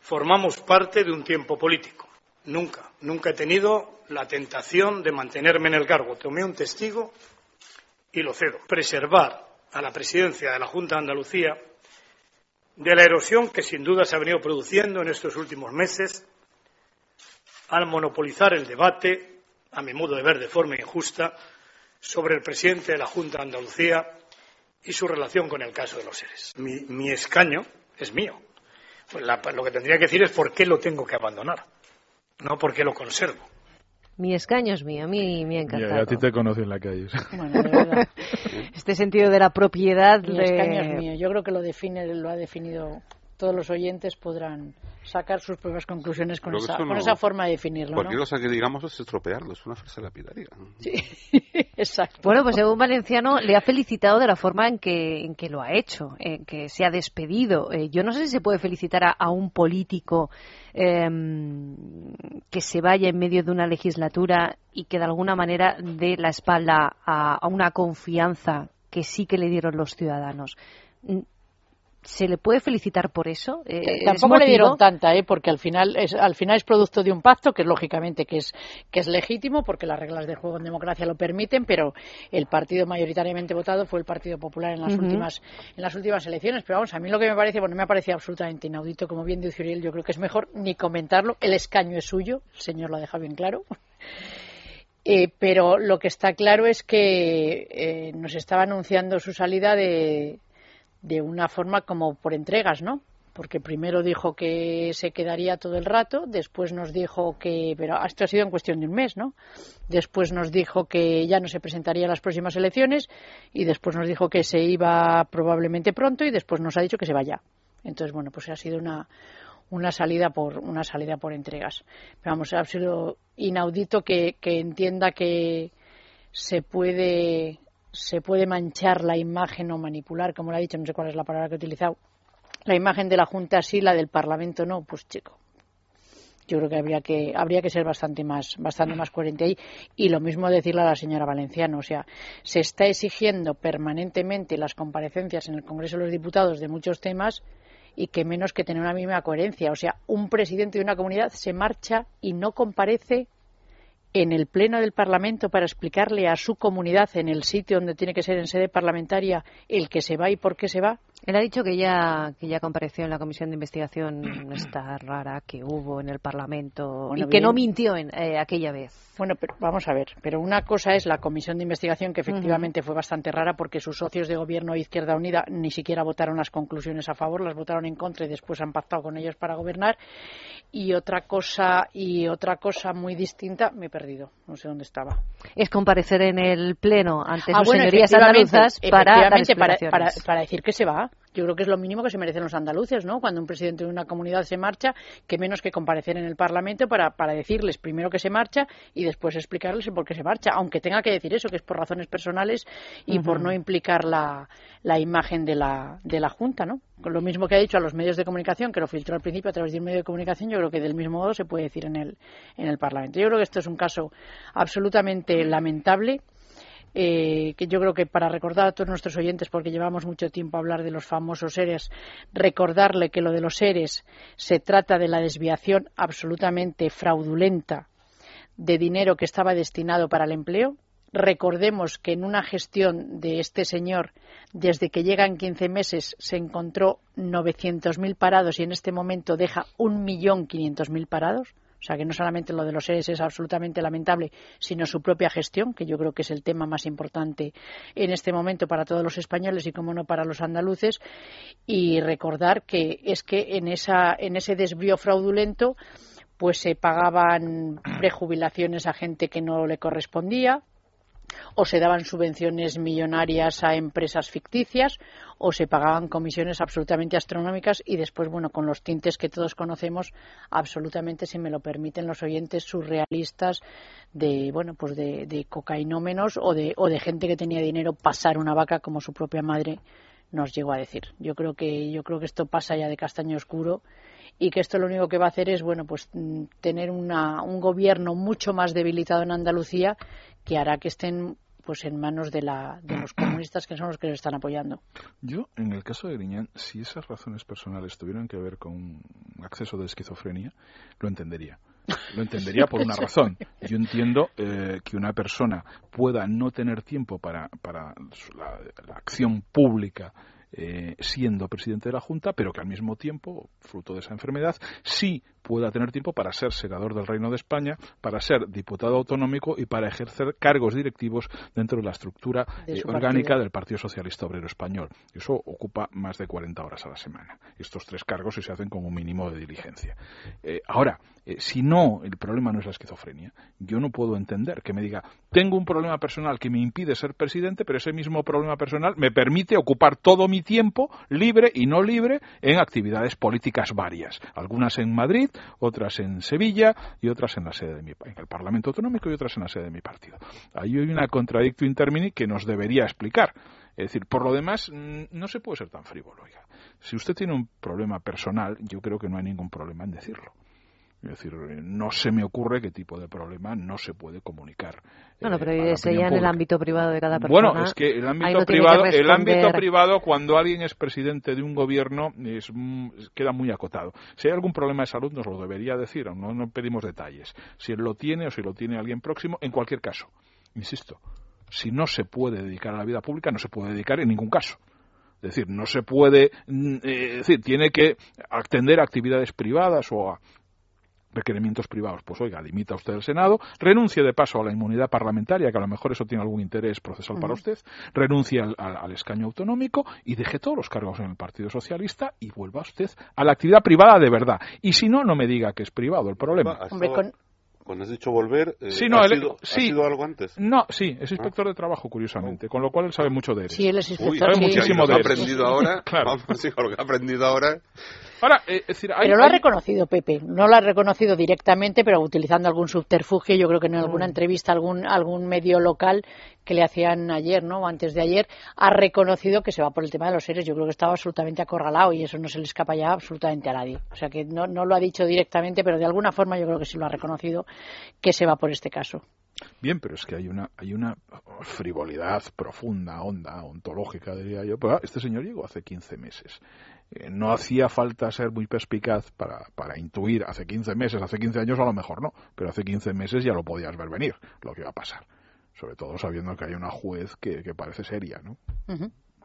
formamos parte de un tiempo político. Nunca, nunca he tenido la tentación de mantenerme en el cargo. Tomé un testigo y lo cedo. Preservar a la presidencia de la Junta de Andalucía de la erosión que sin duda se ha venido produciendo en estos últimos meses al monopolizar el debate, a mi modo de ver de forma injusta, sobre el presidente de la Junta de Andalucía y su relación con el caso de los seres. Mi, escaño es mío. Pues lo que tendría que decir es por qué lo tengo que abandonar, no por qué lo conservo. Mi escaño es mío, a mí me ha encantado. a ti te conocí en la calle. este sentido de la propiedad. Mi escaño es mío. Yo creo que lo define, lo ha definido todos los oyentes podrán sacar sus propias conclusiones con, esa, con esa, forma de definirlo. Cualquier cosa que digamos es estropearlo, es una frase lapidaria. Sí, exacto. Bueno, pues según Valenciano le ha felicitado de la forma en que, en que lo ha hecho, en que se ha despedido. Eh, yo no sé si se puede felicitar a, un político em, que se vaya en medio de una legislatura y que de alguna manera dé la espalda a, a una confianza que sí que le dieron los ciudadanos ¿Se le puede felicitar por eso? Eh, eh, tampoco le dieron tanta, ¿eh? porque al final, es, al final es producto de un pacto que lógicamente que es, que es legítimo porque las reglas de juego en democracia lo permiten, pero el partido mayoritariamente votado fue el Partido Popular en las, últimas, en las últimas elecciones. Pero vamos, a mí lo que me parece, bueno, me ha parecido absolutamente inaudito, como bien dice Uriel, yo creo que es mejor ni comentarlo. El escaño es suyo, el señor lo deja bien claro. Eh, pero lo que está claro es que nos estaba anunciando su salida de, de una forma como por entregas, ¿no? Porque primero dijo que se quedaría todo el rato, después nos dijo que, pero esto ha sido en cuestión de un mes, ¿no? Después nos dijo que ya no se presentaría a las próximas elecciones y después nos dijo que se iba probablemente pronto y después nos ha dicho que se vaya. Entonces, bueno, pues ha sido una, una salida por una salida por entregas. Pero vamos, ha sido inaudito que, que entienda que se puede se puede manchar la imagen o manipular, como lo ha dicho, no sé cuál es la palabra que he utilizado, la imagen de la Junta sí, la del Parlamento no, pues chico. Yo creo que habría que habría que ser bastante más bastante más coherente ahí y lo mismo decirle a la señora Valenciano, o sea, se está exigiendo permanentemente las comparecencias en el Congreso de los Diputados de muchos temas y que menos que tener una misma coherencia, o sea, un presidente de una comunidad se marcha y no comparece en el Pleno del Parlamento para explicarle a su comunidad en el sitio donde tiene que ser en sede parlamentaria el que se va y por qué se va? Él ha dicho que ya, que ya compareció en la comisión de investigación esta rara que hubo en el Parlamento y que no mintió en, eh, aquella vez. Bueno, pero vamos a ver. Pero una cosa es la comisión de investigación que efectivamente fue bastante rara porque sus socios de gobierno Izquierda Unida ni siquiera votaron las conclusiones a favor, las votaron en contra y después han pactado con ellos para gobernar. Y otra cosa y otra cosa muy distinta me he perdido. No sé dónde estaba. Es comparecer en el pleno ante ah, sus señorías andaluzas para, para, para decir que se va yo creo que es lo mínimo que se merecen los andaluces, ¿no? Cuando un presidente de una comunidad se marcha, que menos que comparecer en el Parlamento para, para decirles primero que se marcha y después explicarles por qué se marcha, aunque tenga que decir eso, que es por razones personales y por no implicar la, la imagen de la, de la Junta, ¿no? Lo mismo que ha dicho a los medios de comunicación, que lo filtró al principio a través de un medio de comunicación, yo creo que del mismo modo se puede decir en el, en el Parlamento. Yo creo que esto es un caso absolutamente lamentable eh, que yo creo que para recordar a todos nuestros oyentes, porque llevamos mucho tiempo a hablar de los famosos seres, recordarle que lo de los seres se trata de la desviación absolutamente fraudulenta de dinero que estaba destinado para el empleo. Recordemos que en una gestión de este señor, desde que llega en 15 meses, se encontró 900.000 parados y en este momento deja 1.500.000 parados. O sea, que no solamente lo de los seres es absolutamente lamentable, sino su propia gestión, que yo creo que es el tema más importante en este momento para todos los españoles y, como no, para los andaluces. Y recordar que es que en, esa, en ese desvío fraudulento pues se pagaban prejubilaciones a gente que no le correspondía, o se daban subvenciones millonarias a empresas ficticias o se pagaban comisiones absolutamente astronómicas y después, bueno, con los tintes que todos conocemos, absolutamente, si me lo permiten los oyentes, surrealistas de, bueno, pues de, de cocainómenos o de, o de gente que tenía dinero pasar una vaca como su propia madre nos llegó a decir. Yo creo que, yo creo que esto pasa ya de castaño oscuro y que esto lo único que va a hacer es bueno pues mm, tener una, un gobierno mucho más debilitado en Andalucía que hará que estén pues en manos de, la, de los comunistas que son los que les están apoyando. Yo, en el caso de Griñán, si esas razones personales tuvieran que ver con acceso de esquizofrenia, lo entendería Lo entendería por una razón. Yo entiendo eh, que una persona pueda no tener tiempo para, para la acción pública eh, siendo presidente de la Junta, pero que al mismo tiempo, fruto de esa enfermedad, sí pueda tener tiempo para ser senador del Reino de España, para ser diputado autonómico y para ejercer cargos directivos dentro de la estructura eh, orgánica del Partido Socialista Obrero Español. Eso ocupa más de 40 horas a la semana. Estos tres cargos se hacen con un mínimo de diligencia. Eh, ahora, si no, el problema no es la esquizofrenia. Yo no puedo entender que me diga, tengo un problema personal que me impide ser presidente, pero ese mismo problema personal me permite ocupar todo mi tiempo, libre y no libre, en actividades políticas varias. Algunas en Madrid, otras en Sevilla y otras en la sede de mi en el Parlamento Autonómico y otras en la sede de mi partido. Ahí hay una contradicción intermini que nos debería explicar. Es decir, por lo demás, mm, no se puede ser tan frívolo. Si usted tiene un problema personal, yo creo que no hay ningún problema en decirlo. Es decir, no se me ocurre qué tipo de problema no se puede comunicar. Bueno, pero eh, ya en el ámbito privado de cada persona. Bueno, es que el ámbito privado, el ámbito privado cuando alguien es presidente de un gobierno es, queda muy acotado. Si hay algún problema de salud nos lo debería decir, no, no pedimos detalles. Si él lo tiene o si lo tiene alguien próximo, en cualquier caso, insisto, si no se puede dedicar a la vida pública, no se puede dedicar en ningún caso. Es decir, no se puede, mm, eh, es decir, tiene que atender a actividades privadas o a, requerimientos privados. Pues oiga, limita usted el Senado, renuncie de paso a la inmunidad parlamentaria, que a lo mejor eso tiene algún interés procesal para usted, renuncie al, escaño autonómico y deje todos los cargos en el Partido Socialista y vuelva usted a la actividad privada de verdad. Y si no, no me diga que es privado el problema. Cuando has dicho volver, eh, sí, no, ¿ha, sido, algo antes? No, sí, es inspector de trabajo, curiosamente, con lo cual él sabe mucho de él. Sí, él es inspector. sabe muchísimo de él. aprendido ahora, claro. vamos, lo que ha aprendido ahora eh, pero lo ha reconocido Pepe, no lo ha reconocido directamente, pero utilizando algún subterfugio, yo creo que en alguna mm. entrevista algún algún medio local que le hacían ayer, ¿no? O antes de ayer, ha reconocido que se va por el tema de los seres. Yo creo que estaba absolutamente acorralado y eso no se le escapa ya absolutamente a nadie. O sea que no, no lo ha dicho directamente, pero de alguna forma yo creo que sí lo ha reconocido que se va por este caso. Bien, pero es que hay una, hay una frivolidad profunda, honda, ontológica, diría yo. Pues, ah, este señor llegó hace 15 meses. Eh, no hacía falta ser muy perspicaz para, para intuir hace 15 meses, hace 15 años a lo mejor no, pero hace 15 meses ya lo podías ver venir, lo que iba a pasar. Sobre todo sabiendo que hay una juez que, que parece seria, ¿no?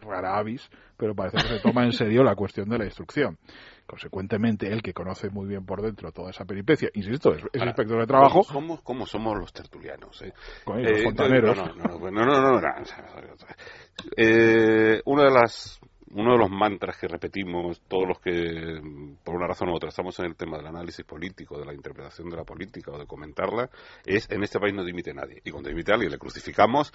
Rara avis, pero parece que se toma en serio la cuestión de la instrucción. Consecuentemente, él que conoce muy bien por dentro toda esa peripecia, insisto, es, inspector de trabajo. ¿Cómo somos, los tertulianos? Eh? Con los eh, fontaneros. No, no, no, no, no, eh, una de las uno de los mantras que repetimos todos los que, por una razón u otra, estamos en el tema del análisis político, de la interpretación de la política o de comentarla, es en este país no dimite nadie. Y cuando dimite a alguien le crucificamos.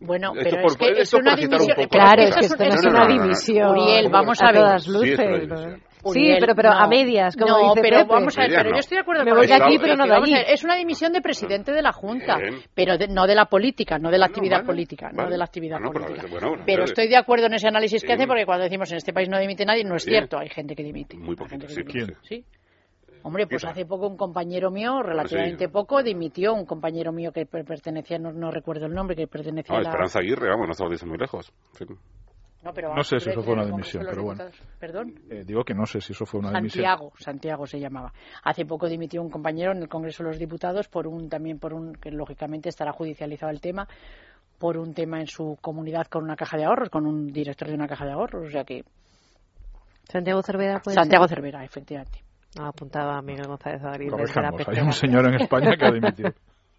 Bueno, pero es que es una dimisión. Claro, es que esto no es una dimisión. Uriel, vamos a ver. Todas luces. Sí, pero, pero a medias, como no, dice pero vamos a ver, pero yo estoy de acuerdo Me voy de aquí, pero no de allí. Es una dimisión de presidente de la Junta, pero no de la política, no de la actividad política, no de la actividad política. Pero, estoy de acuerdo en ese análisis que hace, porque cuando decimos en este país no dimite nadie, no es cierto, hay gente que dimite. Muy poquito, sí. Hombre, pues hace poco un compañero mío, relativamente poco, dimitió. Un compañero mío que pertenecía, no, recuerdo el nombre, que pertenecía a la... Esperanza Aguirre, vamos, no estamos muy lejos. No, sé si eso fue una dimisión, pero bueno. ¿Perdón? Eh, digo que no sé si eso fue una dimisión. Santiago, Santiago se llamaba. Hace poco dimitió un compañero en el Congreso de los Diputados por un también por un que lógicamente estará judicializado el tema por un tema en su comunidad con una caja de ahorros, con un director de una caja de ahorros, o sea que Santiago Cervera puede Santiago Cervera, efectivamente. Ah, apuntaba a Miguel González Adrián. Hay un señor en España que ha dimitido.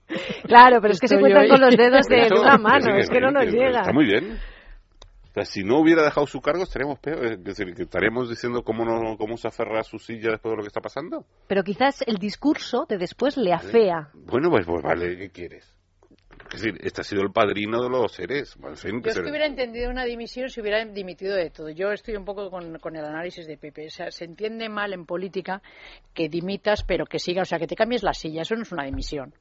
claro, pero es que se cuentan con los dedos de una mano, es que no nos llega. Está muy bien si no hubiera dejado su cargo, estaríamos peor. Es decir, que estaríamos diciendo cómo, no, cómo se aferra a su silla después de lo que está pasando. Pero quizás el discurso de después le afea. Bueno, pues, pues vale, ¿qué quieres? Es decir, este ha sido el padrino de los seres. Yo es que hubiera entendido una dimisión si hubiera dimitido de todo. Yo estoy un poco con, con, el análisis de Pepe. O sea, se entiende mal en política que dimitas, pero que siga, o sea, que te cambies la silla. Eso no es una dimisión.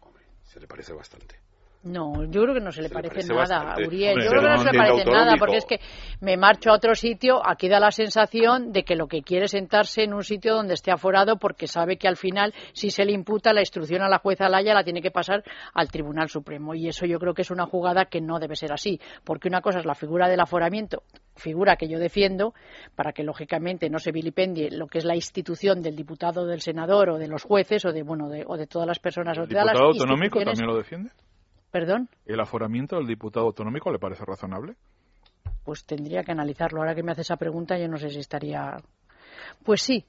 Hombre, se le parece bastante. No, yo creo que no se le parece, nada, Uriel. yo creo que no se le parece nada, porque es que me marcho a otro sitio, aquí da la sensación de que lo que quiere es sentarse en un sitio donde esté aforado porque sabe que al final, si se le imputa la instrucción a la jueza Laya, la tiene que pasar al Tribunal Supremo. Y eso yo creo que es una jugada que no debe ser así, porque una cosa es la figura del aforamiento, figura que yo defiendo, para que lógicamente no se vilipendie lo que es la institución del diputado, del senador o de los jueces o de, bueno, de, o de todas las personas. ¿El diputado autonómico también lo defiende? ¿Perdón? ¿El aforamiento del diputado autonómico le parece razonable? Pues tendría que analizarlo. Ahora que me hace esa pregunta, yo no sé si estaría. Pues sí,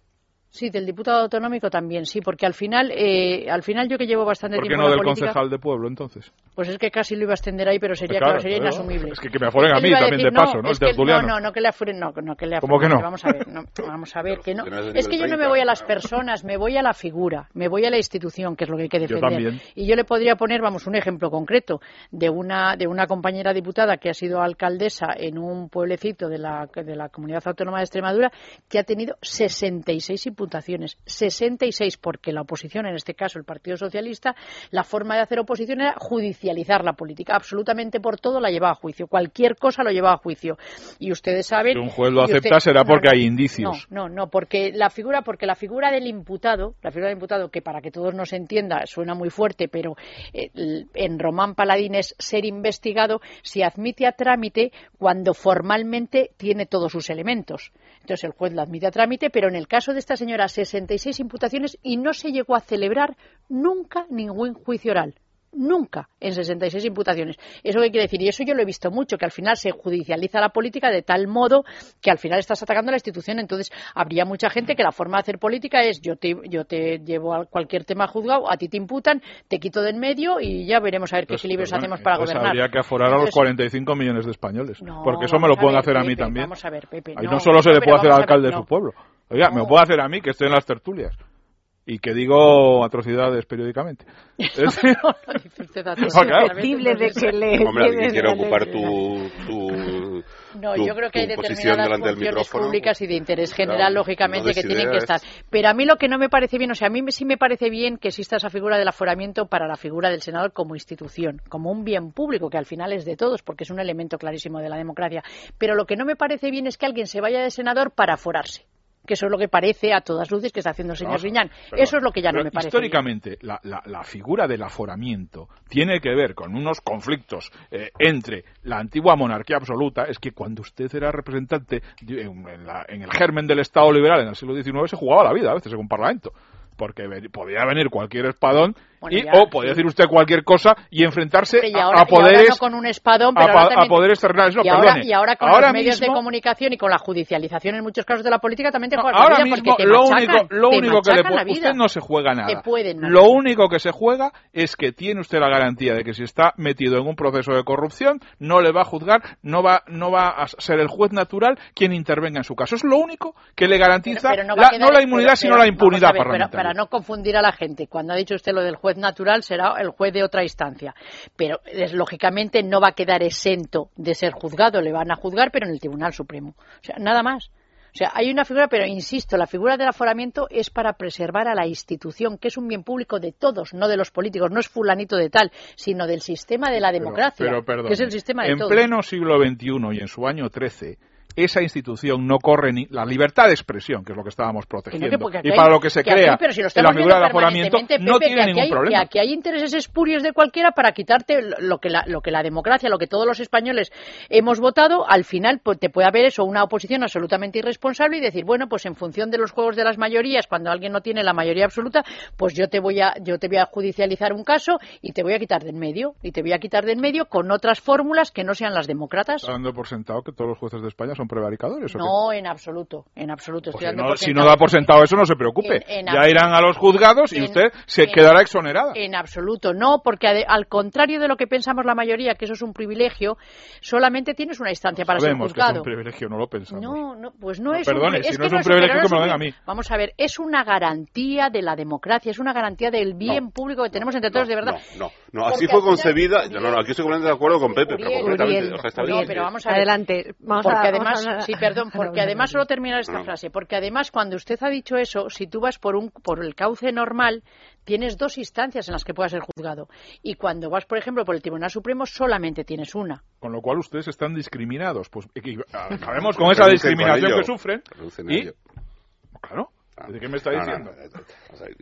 Sí, del diputado autonómico también, sí, porque al final, eh, al final yo que llevo bastante tiempo. ¿Por qué no del concejal de pueblo entonces? Pues es que casi lo iba a extender ahí, pero sería, claro, sería inasumible. Es que, que me aforen a mí también de paso, ¿no? El no, no, no que le aforen, no, no que le aforen. ¿Cómo que no? Vamos a ver, no, vamos a ver que no. Es que yo no me voy a las personas, me voy a la figura, me voy a la institución, que es lo que hay que defender. Yo también. Y yo le podría poner, vamos, un ejemplo concreto de una de una compañera diputada que ha sido alcaldesa en un pueblecito de la de la comunidad autónoma de Extremadura que ha tenido 66 imputaciones 66, porque la oposición, en este caso el Partido Socialista, la forma de hacer oposición era judicializar la política. Absolutamente por todo la llevaba a juicio. Cualquier cosa lo llevaba a juicio. Y ustedes saben. Si un juez lo acepta será porque hay indicios. No, no, no, porque la figura, porque la figura del imputado, la figura del imputado, que para que todos nos entienda suena muy fuerte, pero eh, en Román Paladín es ser investigado, se admite a trámite cuando formalmente tiene todos sus elementos. Entonces el juez lo admite a trámite, pero en el caso de esta señora, 66 imputaciones y no se llegó a celebrar nunca ningún juicio oral nunca en 66 imputaciones. ¿Eso qué quiere decir? Y eso yo lo he visto mucho, que al final se judicializa la política de tal modo que al final estás atacando a la institución. Entonces, habría mucha gente que la forma de hacer política es yo te, yo te llevo a cualquier tema juzgado, a ti te imputan, te quito de en medio y ya veremos a ver qué equilibrios pues, hacemos para pues gobernar. Habría que aforar a los 45 millones de españoles. porque eso me lo pueden hacer a mí también. Vamos a ver, Pepe. Ahí no, solo se le puede hacer al alcalde de su pueblo. Oiga, me lo puede hacer a mí que estoy en las tertulias. Y que digo atrocidades periódicamente. no, no, de que le Hombre, quiere ocupar tu, tu, no, yo creo que hay determinadas funciones públicas y de interés general, lógicamente, que tienen que estar. Pero a mí lo que no me parece bien, o sea, a mí sí me parece bien que exista esa figura del aforamiento para la figura del senador como institución, como un bien público, que al final es de todos, porque es un elemento clarísimo de la democracia. Pero lo que no me parece bien es que alguien se vaya de senador para aforarse que eso es lo que parece a todas luces que está haciendo el señor Riñán. Eso es lo que ya no me parece. Históricamente, la, la, figura del aforamiento tiene que ver con unos conflictos eh, entre la antigua monarquía absoluta. Es que cuando usted era representante en, en, el germen del Estado liberal en el siglo XIX se jugaba la vida a veces en un parlamento porque podía venir cualquier espadón y, o podía decir usted cualquier cosa y enfrentarse a, poderes con un espadón a, poderes terrenales y, ahora, y ahora con los medios de comunicación y con la judicialización en muchos casos de la política también te juegas ahora la vida mismo lo único lo único que le usted no se juega nada. lo único que se juega es que tiene usted la garantía de que si está metido en un proceso de corrupción no le va a juzgar no va no va a ser el juez natural quien intervenga en su caso. Es lo único que le garantiza no, la, inmunidad sino la impunidad parlamentaria. para no confundir a la gente, cuando ha dicho usted lo del juez natural, será el juez de otra instancia. Pero es, lógicamente no va a quedar exento de ser juzgado, le van a juzgar, pero en el Tribunal Supremo. O sea, nada más. O sea, hay una figura, pero insisto, la figura del aforamiento es para preservar a la institución, que es un bien público de todos, no de los políticos, no es fulanito de tal, sino del sistema de la democracia, que es el sistema de en pleno siglo XXI y en su año 13 esa institución no corre ni la libertad de expresión, que es lo que estábamos protegiendo, y para lo que se crea la figura del aforamiento, no tiene ningún hay, problema. Que aquí hay intereses espurios de cualquiera para quitarte lo que, la, lo que la democracia, lo que todos los españoles hemos votado, al final pues, te puede haber eso, una oposición absolutamente irresponsable y decir, bueno, pues en función de los juegos de las mayorías, cuando alguien no tiene la mayoría absoluta, pues yo te voy a, yo te voy a judicializar un caso y te voy a quitar de en medio, y te voy a quitar de en medio con otras fórmulas que no sean las demócratas. Dando por sentado que todos los jueces de España son prevaricadores. no, en absoluto, en absoluto. Pues si, no, da por sentado eso, no se preocupe. ya irán a los juzgados y usted se quedará exonerada. En absoluto, no, porque al contrario de lo que pensamos la mayoría, que eso es un privilegio, solamente tienes una instancia para ser juzgado. Que es un privilegio, no lo pensamos. No, no pues no, es perdone, un, si no es un privilegio, que me lo den a mí. Vamos a ver, es una garantía de la democracia, es una garantía del bien público que tenemos entre todos, de verdad. No, no, así fue concebida. No, no, aquí estoy completamente de acuerdo con Pepe, pero completamente. pero vamos a Adelante, vamos porque además sí, perdón, porque además solo terminar esta frase, porque además cuando usted ha dicho eso, si tú vas por un por el cauce normal, tienes dos instancias en las que puedas ser juzgado. Y cuando vas, por ejemplo, por el Tribunal Supremo solamente tienes una. Con lo cual ustedes están discriminados, pues sabemos con esa discriminación que sufren y claro ¿De qué me está diciendo?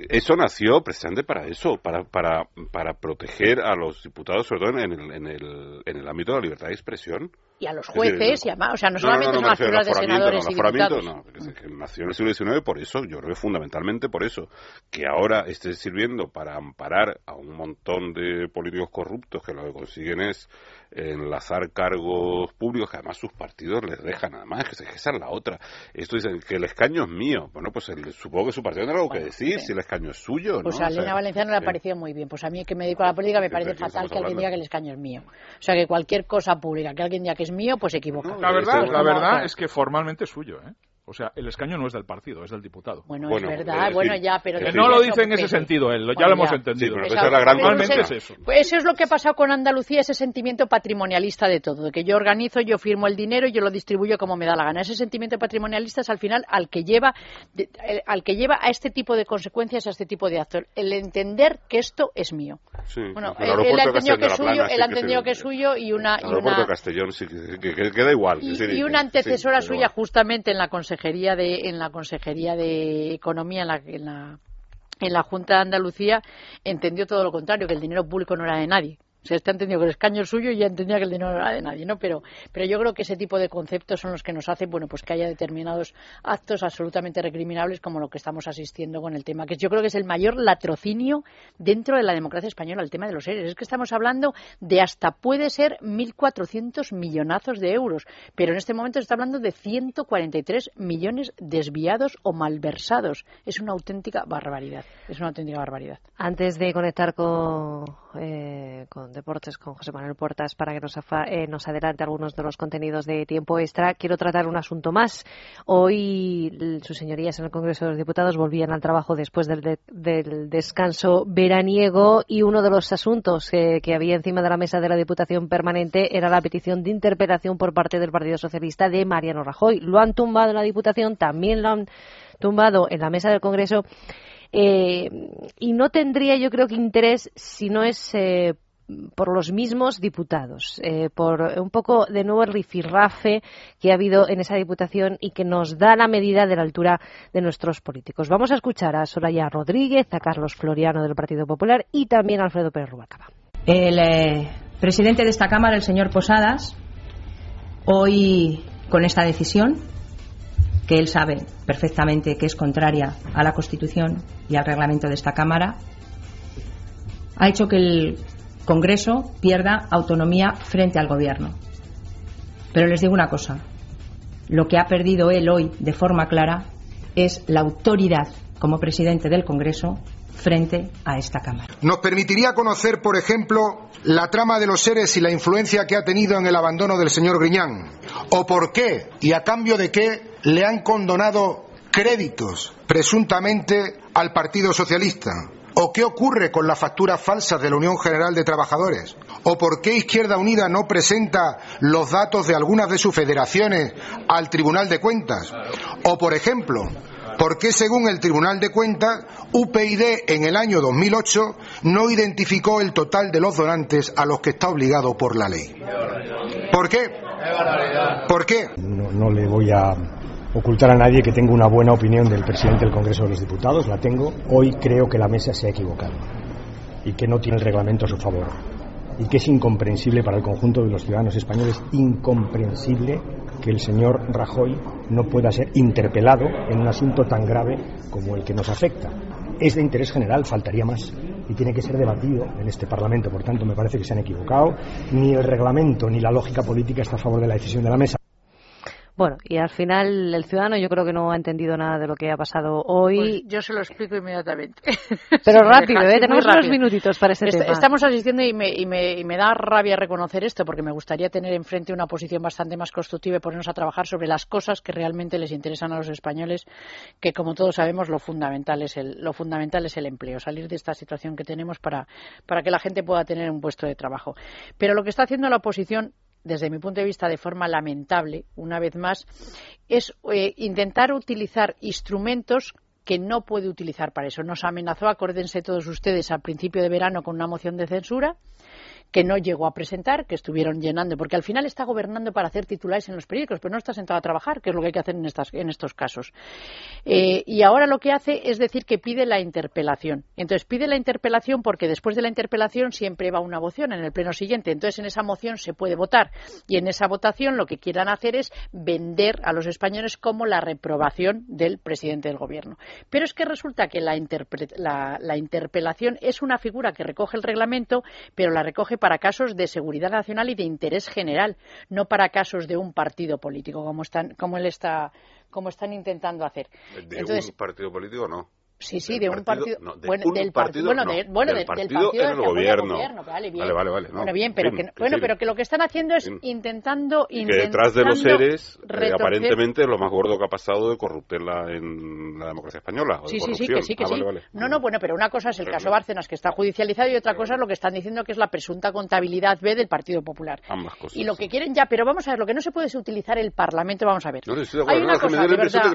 eso nació precisamente para eso, para, para, para proteger a los diputados, sobre todo en el, en, el, en el ámbito de la libertad de expresión. Y a los jueces, y a, o sea, no solamente son las figuras de senadores y diputados. No, que nació en el siglo XIX por eso, yo creo que fundamentalmente por eso. Que ahora esté sirviendo para amparar a un montón de políticos corruptos que lo que consiguen es enlazar cargos públicos que además sus partidos les dejan nada más, que, se, esa es la otra. Esto dice que el escaño es mío. Bueno, pues supongo que su partido tiene algo que decir, si el escaño es suyo. Pues a Elena Valenciano le ha parecido muy bien. Pues a mí que me dedico a la política me parece fatal que alguien diga que el escaño es mío. O sea, que cualquier cosa pública que alguien diga que es mío, pues se equivoca. la verdad, la verdad es que formalmente es suyo, ¿eh? O sea, el escaño no es del partido, es del diputado. Bueno, es verdad, bueno, ya, pero... Que no lo dice en ese sentido él, ya lo hemos entendido. pero esa es la gran es eso. Pues eso es lo que ha pasado con Andalucía, ese sentimiento patrimonialista de todo, de que yo organizo, yo firmo el dinero y yo lo distribuyo como me da la gana. Ese sentimiento patrimonialista es al final al que lleva, al que lleva a este tipo de consecuencias, a este tipo de actos. El entender que esto es mío. Sí, bueno, él, ha entendido que es suyo, él ha entendido que es suyo y una... Y una Castellón sí, que, queda igual. Y, una antecesora suya justamente en la consejería de en la Consejería de Economía, en la, en la, en la Junta de Andalucía, entendió todo lo contrario, que el dinero público no era de nadie se está entendiendo que el escaño es suyo y ya entendía que el dinero no era de nadie, ¿no? Pero, pero yo creo que ese tipo de conceptos son los que nos hacen, bueno, pues que haya determinados actos absolutamente recriminables como lo que estamos asistiendo con el tema, que yo creo que es el mayor latrocinio dentro de la democracia española, el tema de los seres. Es que estamos hablando de hasta puede ser 1.400 millonazos de euros, pero en este momento se está hablando de 143 millones desviados o malversados. Es una auténtica barbaridad. Es una auténtica barbaridad. Antes de conectar con, eh, con Deportes con José Manuel Portas para que nos, eh, nos adelante algunos de los contenidos de tiempo extra. Quiero tratar un asunto más. Hoy sus señorías en el Congreso de los Diputados volvían al trabajo después del, descanso veraniego y uno de los asuntos que, que había encima de la mesa de la Diputación Permanente era la petición de interpelación por parte del Partido Socialista de Mariano Rajoy. Lo han tumbado en la Diputación, también lo han tumbado en la mesa del Congreso. Eh, y no tendría, yo creo que interés si no es eh, por los mismos diputados, eh, por un poco de nuevo el rifirrafe que ha habido en esa diputación y que nos da la medida de la altura de nuestros políticos. Vamos a escuchar a Soraya Rodríguez, a Carlos Floriano del Partido Popular y también a Alfredo Pérez Rubalcaba. El eh, presidente de esta Cámara, el señor Posadas, hoy con esta decisión, que él sabe perfectamente que es contraria a la Constitución y al reglamento de esta Cámara, ha hecho que el Congreso pierda autonomía frente al Gobierno. Pero les digo una cosa, lo que ha perdido él hoy de forma clara es la autoridad como presidente del Congreso frente a esta Cámara. Nos permitiría conocer, por ejemplo, la trama de los seres y la influencia que ha tenido en el abandono del señor Griñán, o por qué y a cambio de qué le han condonado créditos presuntamente al Partido Socialista, ¿O qué ocurre con las facturas falsas de la Unión General de Trabajadores? ¿O por qué Izquierda Unida no presenta los datos de algunas de sus federaciones al Tribunal de Cuentas? O, por ejemplo, ¿por qué, según el Tribunal de Cuentas, UPyD en el año 2008 no identificó el total de los donantes a los que está obligado por la ley? ¿Por qué? ¿Por qué? No, no le voy a ocultar a nadie que tengo una buena opinión del presidente del Congreso de los Diputados, la tengo. Hoy creo que la mesa se ha equivocado y que no tiene el reglamento a su favor y que es incomprensible para el conjunto de los ciudadanos españoles, incomprensible que el señor Rajoy no pueda ser interpelado en un asunto tan grave como el que nos afecta. Es de interés general, faltaría más, y tiene que ser debatido en este Parlamento. Por tanto, me parece que se han equivocado. Ni el reglamento ni la lógica política está a favor de la decisión de la mesa. Bueno, y al final el ciudadano yo creo que no ha entendido nada de lo que ha pasado hoy. Pues yo se lo explico inmediatamente. Pero rápido, ¿eh? Tenemos unos minutitos para este tema. Estamos asistiendo y me, y, me, y me da rabia reconocer esto porque me gustaría tener enfrente una posición bastante más constructiva y ponernos a trabajar sobre las cosas que realmente les interesan a los españoles, que como todos sabemos lo fundamental es el, lo fundamental es el empleo, salir de esta situación que tenemos para, para que la gente pueda tener un puesto de trabajo. Pero lo que está haciendo la oposición desde mi punto de vista, de forma lamentable, una vez más, es eh, intentar utilizar instrumentos que no puede utilizar para eso. Nos amenazó, acuérdense todos ustedes, al principio de verano con una moción de censura que no llegó a presentar, que estuvieron llenando, porque al final está gobernando para hacer titulares en los periódicos, pero no está sentado a trabajar, que es lo que hay que hacer en, estas, en estos casos. Eh, y ahora lo que hace es decir que pide la interpelación. Entonces pide la interpelación porque después de la interpelación siempre va una moción en el pleno siguiente. Entonces en esa moción se puede votar y en esa votación lo que quieran hacer es vender a los españoles como la reprobación del presidente del gobierno. Pero es que resulta que la, la interpelación es una figura que recoge el reglamento, pero la recoge para casos de seguridad nacional y de interés general, no para casos de un partido político, como, están, como él está, como están intentando hacer. ¿De un partido político no? Sí, sí, de un partido. bueno, del partido, bueno, del partido, en el gobierno. Vale, bien. Vale, vale, bueno, bien, pero, que, bueno, pero que lo que están haciendo es intentando, que detrás de los seres, eh, aparentemente, lo más gordo que ha pasado de corrupterla en la democracia española. sí, sí, sí, que sí, que ah, sí. No, no, bueno, pero una cosa es el caso Bárcenas, que está judicializado, y otra cosa es lo que están diciendo que es la presunta contabilidad B del Partido Popular. Ambas cosas. Y lo que quieren ya, pero vamos a ver, lo que no se puede es utilizar el Parlamento, vamos a ver. No, Hay una cosa, de verdad,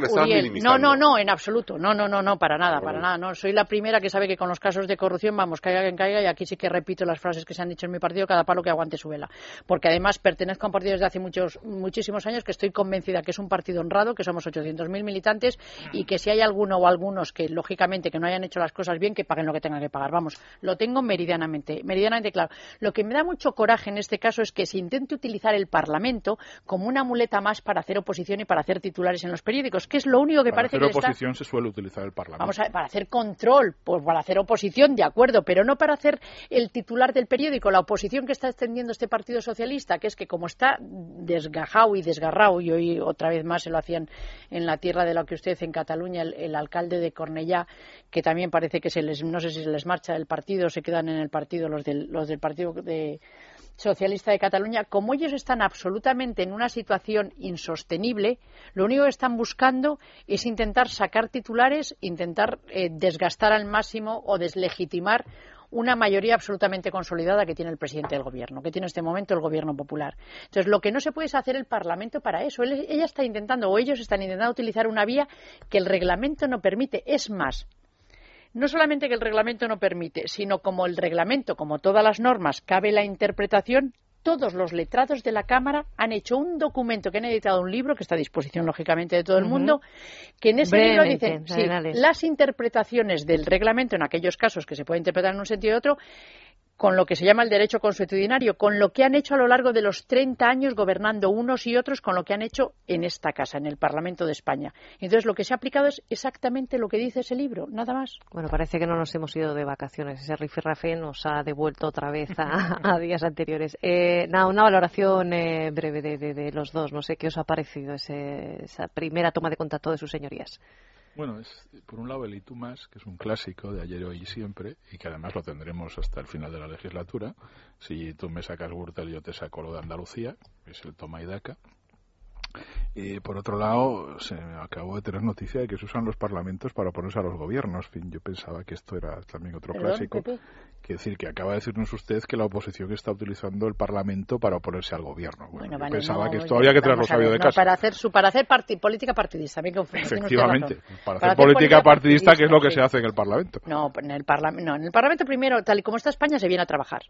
no, no, no, en absoluto, no, no, no, no, para nada, para nada, no, soy la primera que sabe que con los casos de corrupción, vamos, caiga quien caiga, y aquí sí que repito las frases que se han dicho en mi partido, cada palo que aguante su vela. Porque además pertenezco a un partido desde hace muchos, muchísimos años que estoy convencida que es un partido honrado, que somos 800.000 militantes y que si hay alguno o algunos que, lógicamente, que no hayan hecho las cosas bien, que paguen lo que tengan que pagar. Vamos, lo tengo meridianamente, meridianamente claro. Lo que me da mucho coraje en este caso es que se intente utilizar el Parlamento como una muleta más para hacer oposición y para hacer titulares en los periódicos, que es lo único que para parece hacer oposición se suele utilizar el Parlamento. Vamos para hacer control, pues para hacer oposición, de acuerdo, pero no para hacer el titular del periódico. La oposición que está extendiendo este Partido Socialista, que es que como está desgajado y desgarrado, y hoy otra vez más se lo hacían en la tierra de lo que usted en Cataluña, el, alcalde de Cornellá, que también parece que se les, no sé si se les marcha del partido, se quedan en el partido los del, los del partido de Socialista de Cataluña, como ellos están absolutamente en una situación insostenible, lo único que están buscando es intentar sacar titulares, intentar eh, desgastar al máximo o deslegitimar una mayoría absolutamente consolidada que tiene el presidente del gobierno, que tiene en este momento el gobierno popular. Entonces, lo que no se puede es hacer el Parlamento para eso. ella está intentando, o ellos están intentando utilizar una vía que el reglamento no permite. Es más, no solamente que el reglamento no permite, sino como el reglamento, como todas las normas, cabe la interpretación, todos los letrados de la Cámara han hecho un documento que han editado un libro que está a disposición lógicamente de todo el mundo, que en ese libro dicen las interpretaciones del reglamento en aquellos casos que se puede interpretar en un sentido u otro con lo que se llama el derecho consuetudinario, con lo que han hecho a lo largo de los 30 años gobernando unos y otros, con lo que han hecho en esta casa, en el Parlamento de España. Entonces, lo que se ha aplicado es exactamente lo que dice ese libro, nada más. Bueno, parece que no nos hemos ido de vacaciones. Ese rifirrafe nos ha devuelto otra vez a, días anteriores. Eh, nada, una valoración eh, breve de, los dos. No sé qué os ha parecido esa primera toma de contacto de sus señorías. Bueno, es por un lado el Y más, que es un clásico de ayer, hoy y siempre, y que además lo tendremos hasta el final de la legislatura. Si tú me sacas Gürtel, yo te saco lo de Andalucía, que es el toma y daca. Y por otro lado, se acabó de tener noticia de que se usan los parlamentos para oponerse a los gobiernos. fin, yo pensaba que esto era también otro clásico. Quiere decir que acaba de decirnos usted que la oposición está utilizando el Parlamento para oponerse al gobierno. Bueno, yo pensaba que esto había que traerlo sabio de casa. Para hacer, su, para hacer política partidista, Efectivamente, para, hacer, política, partidista, que es lo que se hace en el Parlamento. No, en el, no, en el Parlamento primero, tal y como está España, se viene a trabajar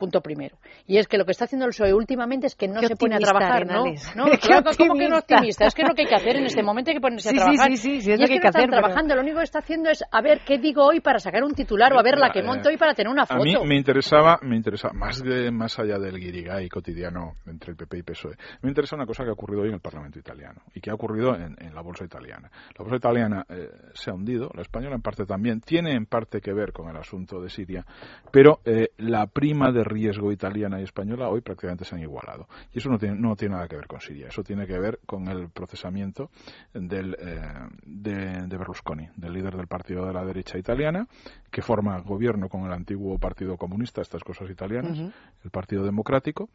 punto primero. Y es que lo que está haciendo el PSOE últimamente es que no se pone a trabajar, ¿no? ¿no? ¿Cómo que no optimista? Es que es lo que hay que hacer en este momento, hay que ponerse a trabajar. Sí, sí, sí, es, lo que, hay que, hacer. trabajando, lo único que está haciendo es a ver qué digo hoy para sacar un titular o a ver la que monto hoy para tener una foto. A mí me interesaba, me interesaba más, de, más allá del guirigay cotidiano entre el PP y PSOE, me interesa una cosa que ha ocurrido hoy en el Parlamento italiano y que ha ocurrido en, la bolsa italiana. La bolsa italiana eh, se ha hundido, la española en parte también, tiene en parte que ver con el asunto de Siria, pero eh, la prima de riesgo italiana y española hoy prácticamente se han igualado. Y eso no tiene, no tiene nada que ver con Siria, eso tiene que ver con el procesamiento del, eh, de, Berlusconi, del líder del partido de la derecha italiana, que forma gobierno con el antiguo Partido Comunista, estas cosas italianas, el Partido Democrático,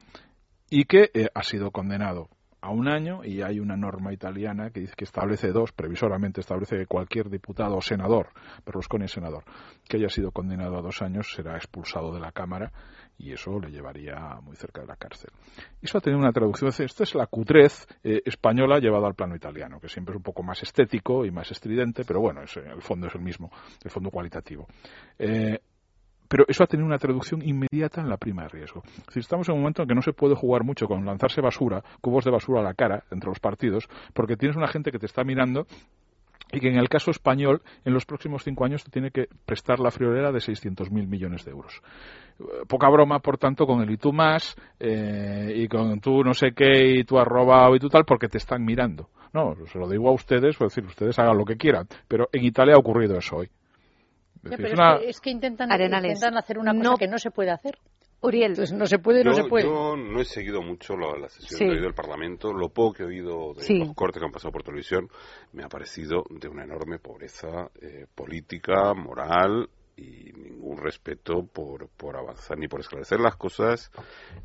y que eh, ha sido condenado a un año y hay una norma italiana que dice que establece dos, previsoramente establece que cualquier diputado o senador, Berlusconi es senador, que haya sido condenado a dos años será expulsado de la Cámara y eso le llevaría muy cerca de la cárcel. Eso ha tenido una traducción, esta es la cutrez eh, española llevada al plano italiano, que siempre es un poco más estético y más estridente, pero bueno, el fondo es el mismo, el fondo cualitativo. Eh, pero eso ha tenido una traducción inmediata en la prima de riesgo. Si estamos en un momento en que no se puede jugar mucho con lanzarse basura, cubos de basura a la cara entre los partidos, porque tienes una gente que te está mirando y que en el caso español en los próximos cinco años te tiene que prestar la friolera de 600.000 millones de euros. Poca broma, por tanto, con el y tú más eh, y con tú no sé qué y tú has robado y tú tal, porque te están mirando. No, se lo digo a ustedes, es decir, ustedes hagan lo que quieran, pero en Italia ha ocurrido eso hoy. Es, que, intentan, hacer una cosa que no se puede hacer. Uriel. Entonces no se puede, no se puede. Yo no he seguido mucho la, sesión de hoy del Parlamento. Lo poco que he oído de los cortes que han pasado por televisión me ha parecido de una enorme pobreza eh, política, moral y ningún respeto por, por avanzar, ni por esclarecer las cosas,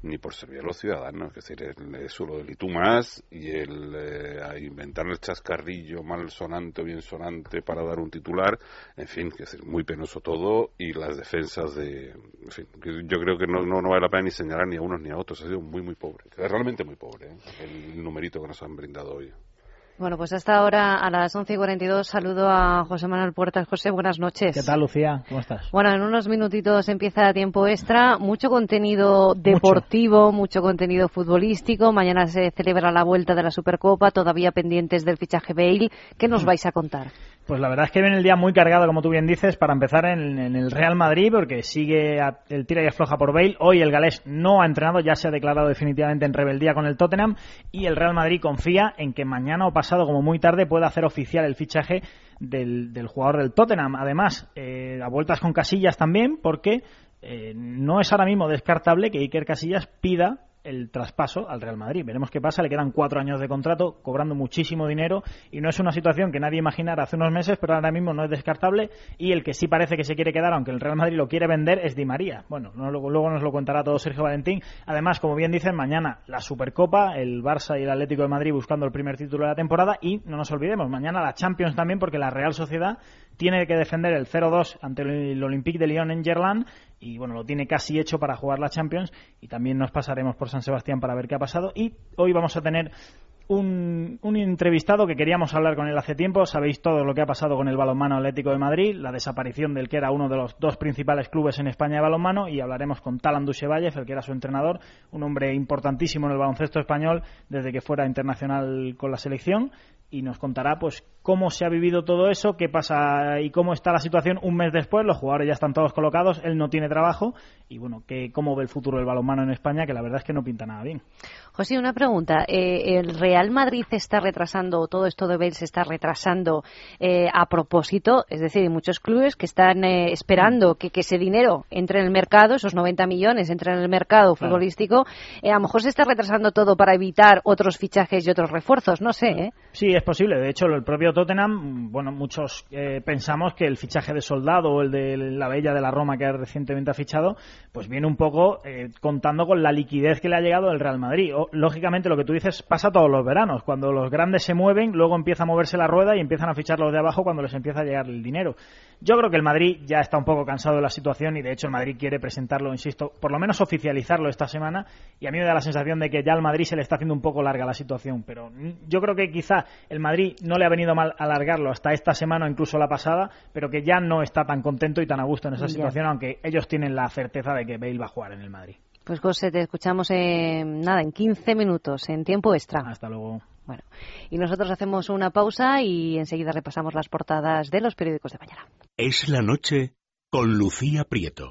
ni por servir a los ciudadanos. Es decir, eso lo del y tú más y el eh, inventar el chascarrillo mal sonante o bien sonante para dar un titular, en fin, que es muy penoso todo y las defensas de. En fin, yo creo que no, no, vale la pena ni señalar ni a unos ni a otros. Ha sido muy, muy pobre. Es realmente muy pobre ¿eh? el numerito que nos han brindado hoy. Bueno, pues hasta ahora, a las 11 y 42, saludo a José Manuel Puertas. José, buenas noches. ¿Qué tal, Lucía? ¿Cómo estás? Bueno, en unos minutitos empieza tiempo extra. Mucho contenido deportivo, mucho, contenido futbolístico. Mañana se celebra la vuelta de la Supercopa, todavía pendientes del fichaje Bale. ¿Qué nos vais a contar? Pues la verdad es que viene el día muy cargado, como tú bien dices, para empezar en, el Real Madrid, porque sigue el tira y afloja por Bale. Hoy el galés no ha entrenado, ya se ha declarado definitivamente en rebeldía con el Tottenham. Y el Real Madrid confía en que mañana o pasado, como muy tarde, pueda hacer oficial el fichaje del, jugador del Tottenham. Además, eh, a vueltas con Casillas también, porque eh, no es ahora mismo descartable que Iker Casillas pida el traspaso al Real Madrid. Veremos qué pasa. Le quedan cuatro años de contrato, cobrando muchísimo dinero y no es una situación que nadie imaginara hace unos meses, pero ahora mismo no es descartable. Y el que sí parece que se quiere quedar, aunque el Real Madrid lo quiere vender, es Di María. Bueno, luego, luego nos lo contará todo Sergio Valentín. Además, como bien dicen, mañana la Supercopa, el Barça y el Atlético de Madrid buscando el primer título de la temporada y no nos olvidemos, mañana la Champions también, porque la Real Sociedad tiene que defender el 0-2 ante el Olympique de Lyon en Gerland y bueno, lo tiene casi hecho para jugar la Champions y también nos pasaremos por San Sebastián para ver qué ha pasado y hoy vamos a tener un, entrevistado que queríamos hablar con él hace tiempo. Sabéis todo lo que ha pasado con el balonmano Atlético de Madrid, la desaparición del que era uno de los dos principales clubes en España de balonmano y hablaremos con Talan Dusevalle, el que era su entrenador, un hombre importantísimo en el baloncesto español desde que fuera internacional con la selección y nos contará pues cómo se ha vivido todo eso, qué pasa y cómo está la situación un mes después. Los jugadores ya están todos colocados, él no tiene trabajo y bueno, que, cómo ve el futuro del balonmano en España, que la verdad es que no pinta nada bien. José, una pregunta. Eh, ¿El Real Madrid está retrasando, todo esto de Bale se está retrasando eh, a propósito? Es decir, hay muchos clubes que están eh, esperando que, ese dinero entre en el mercado, esos 90 millones entren en el mercado futbolístico. a lo mejor se está retrasando todo para evitar otros fichajes y otros refuerzos, no sé. Sí, es posible. De hecho, el propio Tottenham, bueno, muchos pensamos que el fichaje de Soldado o el de la Bella de la Roma que recientemente ha fichado, pues viene un poco contando con la liquidez que le ha llegado el Real Madrid lógicamente lo que tú dices pasa todos los veranos. Cuando los grandes se mueven, luego empieza a moverse la rueda y empiezan a fichar los de abajo cuando les empieza a llegar el dinero. Yo creo que el Madrid ya está un poco cansado de la situación y de hecho el Madrid quiere presentarlo, insisto, por lo menos oficializarlo esta semana y a mí me da la sensación de que ya al Madrid se le está haciendo un poco larga la situación, pero yo creo que quizá el Madrid no le ha venido mal alargarlo hasta esta semana o incluso la pasada, pero que ya no está tan contento y tan a gusto en esa situación, aunque ellos tienen la certeza de que Bale va a jugar en el Madrid. Pues José, te escuchamos en nada, en 15 minutos, en tiempo extra. Hasta luego. Bueno, y nosotros hacemos una pausa y enseguida repasamos las portadas de los periódicos de mañana. Es la noche con Lucía Prieto.